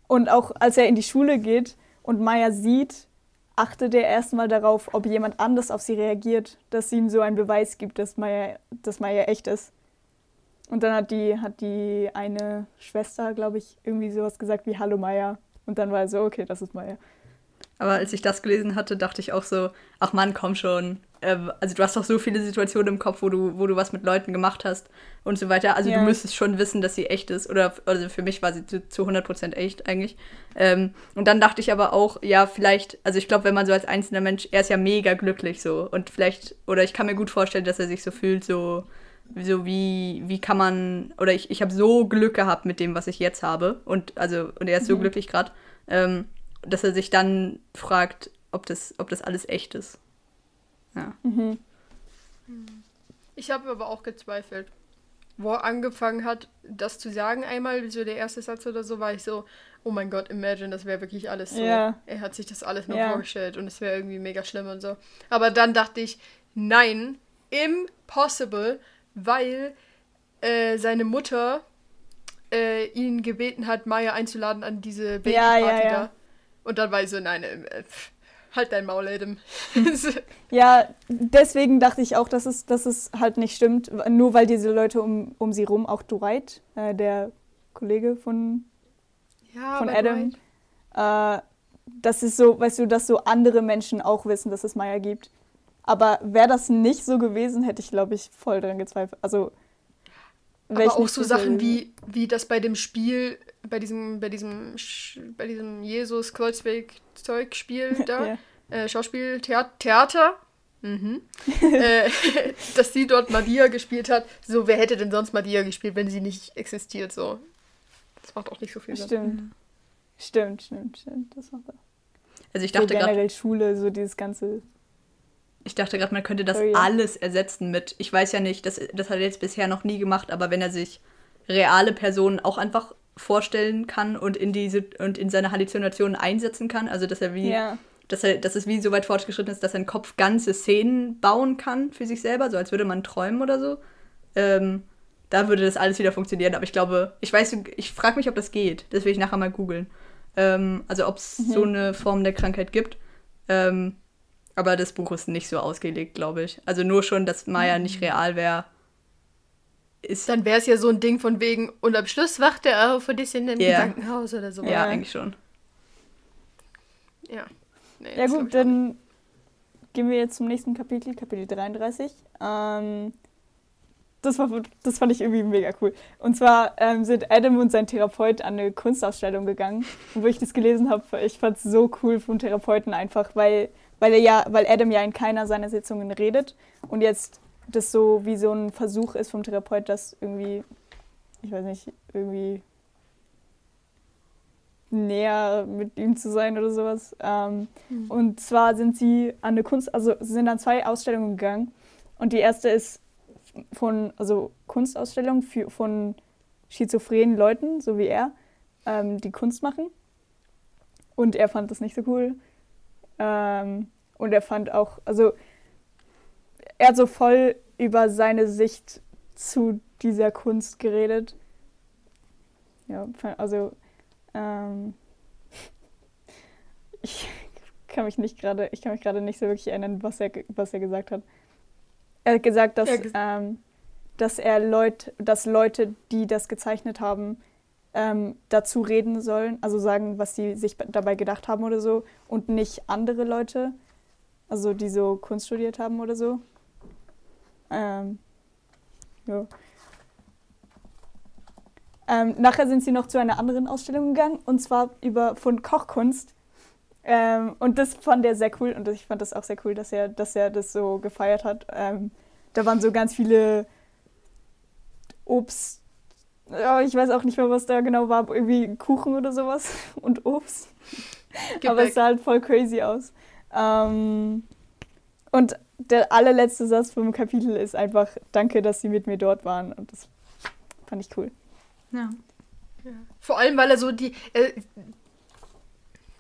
und auch als er in die Schule geht und Maya sieht, achtet er erstmal darauf, ob jemand anders auf sie reagiert, dass sie ihm so einen Beweis gibt, dass Maya, dass Maya echt ist. Und dann hat die, hat die eine Schwester, glaube ich, irgendwie sowas gesagt wie Hallo Maya. Und dann war er so, okay, das ist Maya. Aber als ich das gelesen hatte, dachte ich auch so, ach Mann, komm schon ähm, also du hast doch so viele Situationen im Kopf, wo du, wo du was mit Leuten gemacht hast und so weiter. Also ja. du müsstest schon wissen, dass sie echt ist. Oder also für mich war sie zu, zu 100% echt eigentlich. Ähm, und dann dachte ich aber auch, ja, vielleicht, also ich glaube, wenn man so als einzelner Mensch, er ist ja mega glücklich so. Und vielleicht, oder ich kann mir gut vorstellen, dass er sich so fühlt, so, so wie, wie kann man, oder ich, ich habe so Glück gehabt mit dem, was ich jetzt habe. Und also, und er ist so mhm. glücklich gerade, ähm, dass er sich dann fragt, ob das, ob das alles echt ist. Ja. Mhm. Ich habe aber auch gezweifelt. Wo er angefangen hat, das zu sagen einmal, so der erste Satz oder so, war ich so, oh mein Gott, imagine, das wäre wirklich alles so. Ja. Er hat sich das alles nur ja. vorgestellt und es wäre irgendwie mega schlimm und so. Aber dann dachte ich, nein, impossible, weil äh, seine Mutter äh, ihn gebeten hat, Maya einzuladen an diese Babyparty ja, ja, ja. da. Und dann war ich so, nein, äh, halt dein Maul, Adam. ja, deswegen dachte ich auch, dass es, dass es halt nicht stimmt, nur weil diese Leute um, um sie rum, auch Dwight, äh, der Kollege von, ja, von Adam, äh, das ist so, weißt du, dass so andere Menschen auch wissen, dass es Maya gibt. Aber wäre das nicht so gewesen, hätte ich, glaube ich, voll dran gezweifelt. Also, aber auch so Sachen wie, wie das bei dem Spiel, bei diesem, bei diesem, bei diesem Jesus Kreuzweg Zeug Spiel da, ja. äh, Schauspiel, Theater, Theater mhm. äh, dass sie dort Madia gespielt hat. So, wer hätte denn sonst Madia gespielt, wenn sie nicht existiert? So, das macht auch nicht so viel Sinn. Stimmt. Stimmt, stimmt, stimmt. Das macht auch. Also ich dachte so generell grad, Schule, so dieses ganze. Ich dachte gerade, man könnte das oh, ja. alles ersetzen mit. Ich weiß ja nicht, das, das hat er jetzt bisher noch nie gemacht, aber wenn er sich reale Personen auch einfach vorstellen kann und in diese und in seine Halluzinationen einsetzen kann, also dass er wie ja. dass er dass es wie so weit fortgeschritten ist, dass sein Kopf ganze Szenen bauen kann für sich selber, so als würde man träumen oder so. Ähm, da würde das alles wieder funktionieren, aber ich glaube, ich weiß, ich frage mich, ob das geht. Das will ich nachher mal googeln. Ähm, also ob es mhm. so eine Form der Krankheit gibt. Ähm, aber das Buch ist nicht so ausgelegt, glaube ich. Also nur schon, dass Maya nicht mhm. real wäre. Ist Dann wäre es ja so ein Ding von wegen, und am Schluss wacht er auf und ist in einem yeah. Krankenhaus oder so. Ja, eigentlich schon. Ja. Nee, ja gut, dann gehen wir jetzt zum nächsten Kapitel, Kapitel 33. Ähm, das, war, das fand ich irgendwie mega cool. Und zwar ähm, sind Adam und sein Therapeut an eine Kunstausstellung gegangen. Und wo ich das gelesen habe, ich fand es so cool vom Therapeuten einfach, weil, weil, er ja, weil Adam ja in keiner seiner Sitzungen redet. Und jetzt das so wie so ein Versuch ist vom Therapeut, das irgendwie, ich weiß nicht, irgendwie näher mit ihm zu sein oder sowas. Ähm, mhm. Und zwar sind sie an eine Kunst, also sie sind an zwei Ausstellungen gegangen. Und die erste ist von, also Kunstausstellung für, von schizophrenen Leuten, so wie er, ähm, die Kunst machen. Und er fand das nicht so cool. Ähm, und er fand auch, also er hat so voll über seine Sicht zu dieser Kunst geredet. Ja, also ähm, ich kann mich nicht gerade, ich kann mich gerade nicht so wirklich erinnern, was er, was er gesagt hat. Er hat gesagt, dass, ähm, dass er Leut, dass Leute, die das gezeichnet haben, ähm, dazu reden sollen, also sagen, was sie sich dabei gedacht haben oder so, und nicht andere Leute, also die so Kunst studiert haben oder so. Ähm, ja. Ähm, nachher sind sie noch zu einer anderen Ausstellung gegangen, und zwar über von Kochkunst. Ähm, und das fand er sehr cool und ich fand das auch sehr cool, dass er, dass er das so gefeiert hat. Ähm, da waren so ganz viele Obst. Ja, ich weiß auch nicht mehr, was da genau war, irgendwie Kuchen oder sowas und Obst. Aber es sah halt voll crazy aus. Ähm, und der allerletzte Satz vom Kapitel ist einfach, danke, dass Sie mit mir dort waren. Und das fand ich cool. Ja. ja. Vor allem, weil er so die. Äh,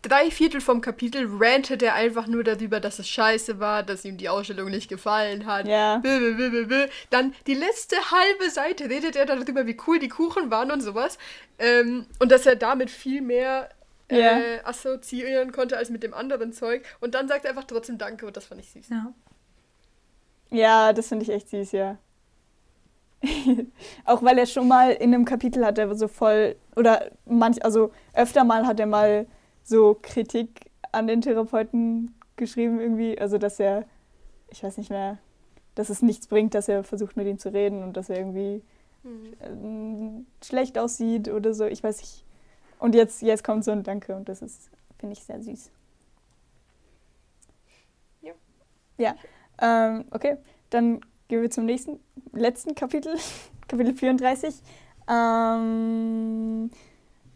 drei Viertel vom Kapitel rantet er einfach nur darüber, dass es scheiße war, dass ihm die Ausstellung nicht gefallen hat. Ja. Blablabla. Dann die letzte halbe Seite redet er darüber, wie cool die Kuchen waren und sowas. Ähm, und dass er damit viel mehr äh, yeah. assoziieren konnte als mit dem anderen Zeug. Und dann sagt er einfach trotzdem Danke und das fand ich süß. Ja. Ja, das finde ich echt süß, ja. auch weil er schon mal in einem Kapitel hat, er so voll, oder manch, also öfter mal hat er mal so Kritik an den Therapeuten geschrieben irgendwie, also dass er, ich weiß nicht mehr, dass es nichts bringt, dass er versucht mit ihm zu reden und dass er irgendwie mhm. äh, schlecht aussieht oder so, ich weiß nicht. Und jetzt, jetzt kommt so ein Danke und das ist, finde ich, sehr süß. Ja. Ja. Ähm, okay, dann gehen wir zum nächsten, letzten Kapitel, Kapitel 34. Ähm,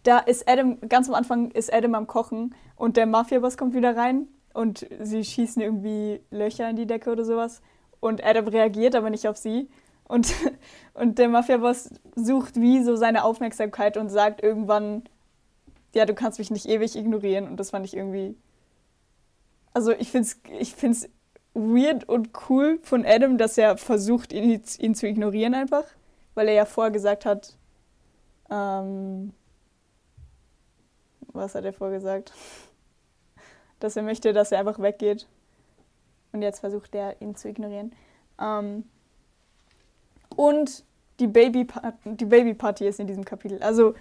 da ist Adam, ganz am Anfang ist Adam am Kochen und der Mafia-Boss kommt wieder rein und sie schießen irgendwie Löcher in die Decke oder sowas. Und Adam reagiert aber nicht auf sie. Und, und der Mafia-Boss sucht wie so seine Aufmerksamkeit und sagt irgendwann, ja, du kannst mich nicht ewig ignorieren. Und das fand ich irgendwie. Also ich finde es ich find's weird und cool von Adam, dass er versucht, ihn, ihn zu ignorieren einfach. Weil er ja vorher gesagt hat, Ähm, was hat er vorgesagt? Dass er möchte, dass er einfach weggeht. Und jetzt versucht er, ihn zu ignorieren. Ähm, und die Baby, die Baby ist in diesem Kapitel. Also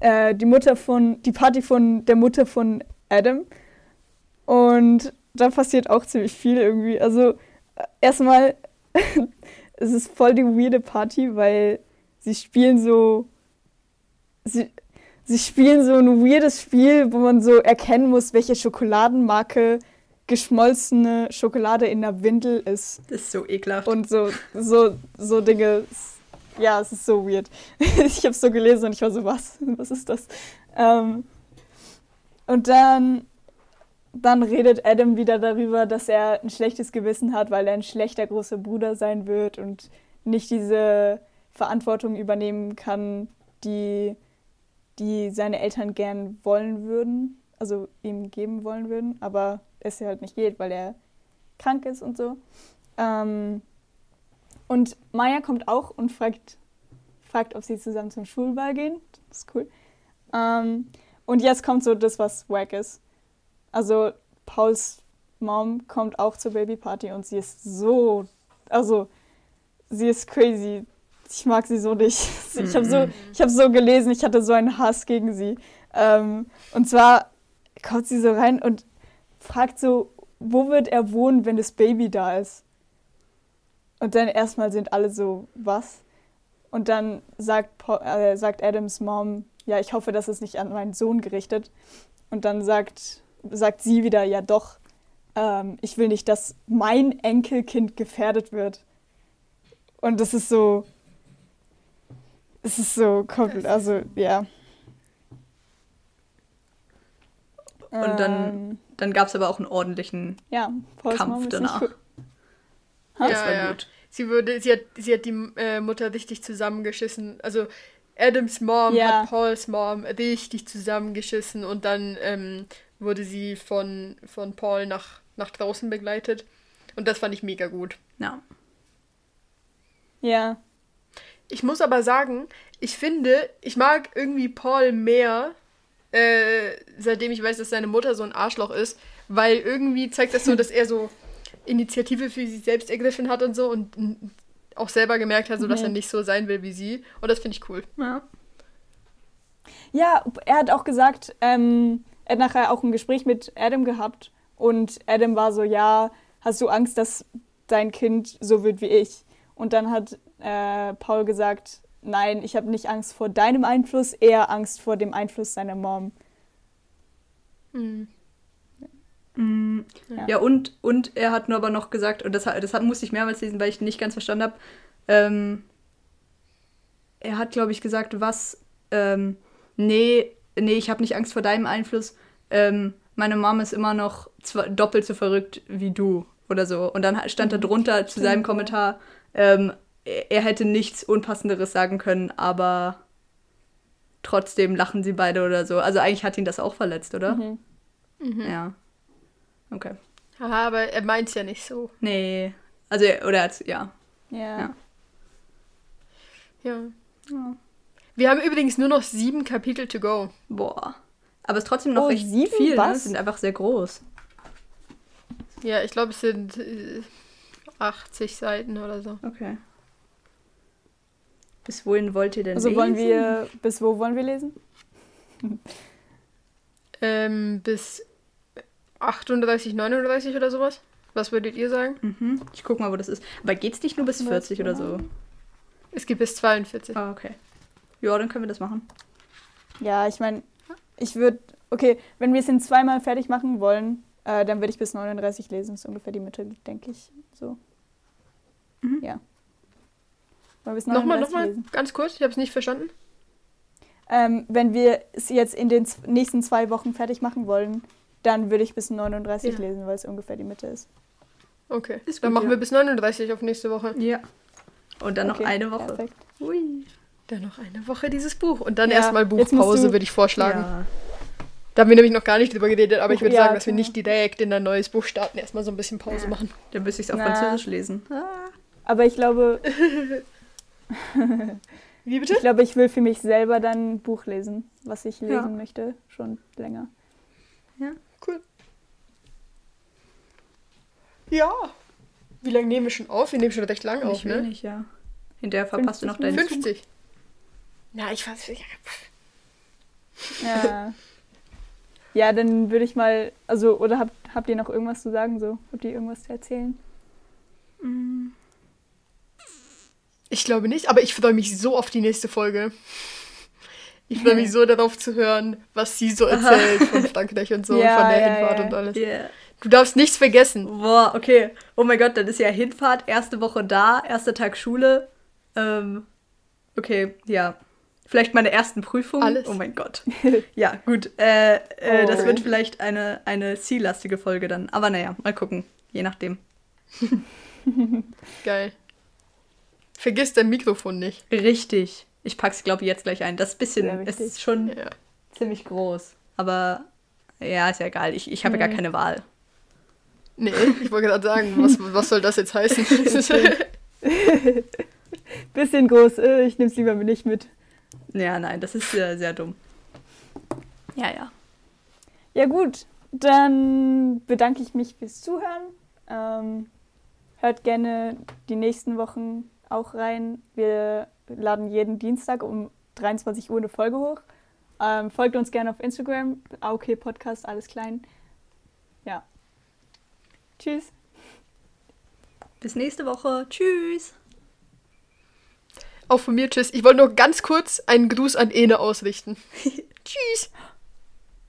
äh, die Mutter von, die Party von der Mutter von Adam. Und da passiert auch ziemlich viel irgendwie. Also erstmal, es ist voll die weirde Party, weil sie spielen so, sie, sie spielen so ein weirdes Spiel, wo man so erkennen muss, welche Schokoladenmarke geschmolzene Schokolade in der Windel ist. Das ist so ekelhaft. Und so, so, so Dinge. Ja, es ist so weird. ich habe es so gelesen und ich war so, was? Was ist das? Ähm, und dann, dann redet Adam wieder darüber, dass er ein schlechtes Gewissen hat, weil er ein schlechter großer Bruder sein wird und nicht diese Verantwortung übernehmen kann, die, die seine Eltern gern wollen würden, also ihm geben wollen würden, aber es ja halt nicht geht, weil er krank ist und so. Ähm, und Maya kommt auch und fragt, fragt, ob sie zusammen zum Schulball gehen. Das ist cool. Ähm, und jetzt kommt so das, was wack ist. Also Pauls Mom kommt auch zur Babyparty und sie ist so, also sie ist crazy. Ich mag sie so nicht. Ich habe so, hab so gelesen, ich hatte so einen Hass gegen sie. Ähm, und zwar kommt sie so rein und fragt so, wo wird er wohnen, wenn das Baby da ist? Und dann erstmal sind alle so, was? Und dann sagt, Paul, äh, sagt Adams Mom, ja, ich hoffe, das ist nicht an meinen Sohn gerichtet. Und dann sagt, sagt sie wieder, ja doch, ähm, ich will nicht, dass mein Enkelkind gefährdet wird. Und das ist so, es ist so komplett, also ja. Und dann, ähm, dann gab es aber auch einen ordentlichen ja, Kampf danach. Das ja, war ja. gut. Sie, wurde, sie, hat, sie hat die äh, Mutter richtig zusammengeschissen. Also Adams Mom ja. hat Pauls Mom richtig zusammengeschissen und dann ähm, wurde sie von, von Paul nach, nach draußen begleitet. Und das fand ich mega gut. Ja. Ja. Ich muss aber sagen, ich finde, ich mag irgendwie Paul mehr äh, seitdem ich weiß, dass seine Mutter so ein Arschloch ist, weil irgendwie zeigt das so, dass er so Initiative für sich selbst ergriffen hat und so und auch selber gemerkt hat, so dass mhm. er nicht so sein will wie sie. Und das finde ich cool. Ja. Ja, er hat auch gesagt, ähm, er hat nachher auch ein Gespräch mit Adam gehabt und Adam war so, ja, hast du Angst, dass dein Kind so wird wie ich? Und dann hat äh, Paul gesagt, nein, ich habe nicht Angst vor deinem Einfluss, eher Angst vor dem Einfluss seiner Mom. Mhm. Mhm. Ja. ja, und, und er hat nur aber noch gesagt, und das, das musste ich mehrmals lesen, weil ich nicht ganz verstanden habe, ähm, er hat, glaube ich, gesagt, was, ähm, nee, nee, ich habe nicht Angst vor deinem Einfluss, ähm, meine Mom ist immer noch doppelt so verrückt wie du oder so. Und dann stand da mhm. drunter zu seinem Kommentar, ähm, er hätte nichts Unpassenderes sagen können, aber trotzdem lachen sie beide oder so. Also eigentlich hat ihn das auch verletzt, oder? Mhm. Mhm. Ja. Okay. Aha, aber er meint es ja nicht so. Nee. Also, oder er ja. Ja. Ja. ja. ja. Wir haben übrigens nur noch sieben Kapitel to go. Boah. Aber es ist trotzdem noch oh, echt sieben, viel. Ne? Was? Ne? sind einfach sehr groß. Ja, ich glaube, es sind äh, 80 Seiten oder so. Okay. Bis wohin wollt ihr denn also lesen? Wollen wir, bis wo wollen wir lesen? ähm, bis 38, 39 oder sowas. Was würdet ihr sagen? Mhm. Ich guck mal, wo das ist. Aber geht's nicht nur bis 40 oder so? Es geht bis 42. Ah, okay. Ja, dann können wir das machen. Ja, ich meine, ich würde. Okay, wenn wir es in zweimal fertig machen wollen, äh, dann würde ich bis 39 lesen. Das ist ungefähr die Mitte, denke ich. So. Mhm. Ja. Nochmal, nochmal, ganz kurz, ich habe es nicht verstanden. Ähm, wenn wir es jetzt in den nächsten zwei Wochen fertig machen wollen, dann würde ich bis 39 ja. lesen, weil es ungefähr die Mitte ist. Okay, ist dann machen ja. wir bis 39 auf nächste Woche. Ja. Und dann okay, noch eine Woche. Perfekt. Ui. Dann noch eine Woche dieses Buch. Und dann ja, erstmal Buchpause, würde ich vorschlagen. Ja. Da haben wir nämlich noch gar nicht drüber geredet, aber ich würde ja, sagen, dass wir nicht direkt in ein neues Buch starten, erstmal so ein bisschen Pause machen. Dann müsste ich es auf Na. Französisch lesen. Ah. Aber ich glaube, Wie bitte? Ich glaube, ich will für mich selber dann ein Buch lesen, was ich lesen Ja. möchte, schon länger. Cool. Ja. Wie lange nehmen wir schon auf? Wir nehmen schon recht lang auf, Nicht ne? wenig, ja. Hinterher verpasst du noch 50 deinen 50. Na, ich weiß nicht. Ja. ja, dann würde ich mal, also, oder habt, habt ihr noch irgendwas zu sagen? So, habt ihr irgendwas zu erzählen? Ich glaube nicht, aber ich freue mich so auf die nächste Folge. Ich freue mich so darauf zu hören, was sie so erzählt von Frankreich und so, Ja, von der ja, Hinfahrt ja. und alles. Yeah. Du darfst nichts vergessen. Boah, okay. Oh mein Gott, dann ist ja Hinfahrt, erste Woche da, erster Tag Schule. Ähm, okay, ja. Vielleicht meine ersten Prüfungen. Alles. Oh mein Gott. Ja, gut. Äh, äh, Oh. Das wird vielleicht eine, eine ziellastige Folge dann. Aber naja, mal gucken. Je nachdem. Geil. Vergiss dein Mikrofon nicht. Richtig. Ich pack's, glaube ich, jetzt gleich ein. Das Sehr bisschen ist schon Ja. ziemlich groß. Aber ja, ist ja egal. Ich, ich habe ja gar Mhm. keine Wahl. Nee, ich wollte gerade sagen, was, was soll das jetzt heißen? Bisschen groß, äh, ich nehme es lieber nicht mit. Ja, nein, das ist äh, sehr dumm. Ja, ja. Ja, gut, dann bedanke ich mich fürs Zuhören. Ähm, hört gerne die nächsten Wochen auch rein. Wir laden jeden Dienstag um 23 Uhr eine Folge hoch. Ähm, folgt uns gerne auf Instagram, AOK Podcast, alles klein. Ja. Tschüss. Bis nächste Woche. Tschüss. Auch von mir, tschüss. Ich wollte nur ganz kurz einen Gruß an Ene ausrichten. Tschüss.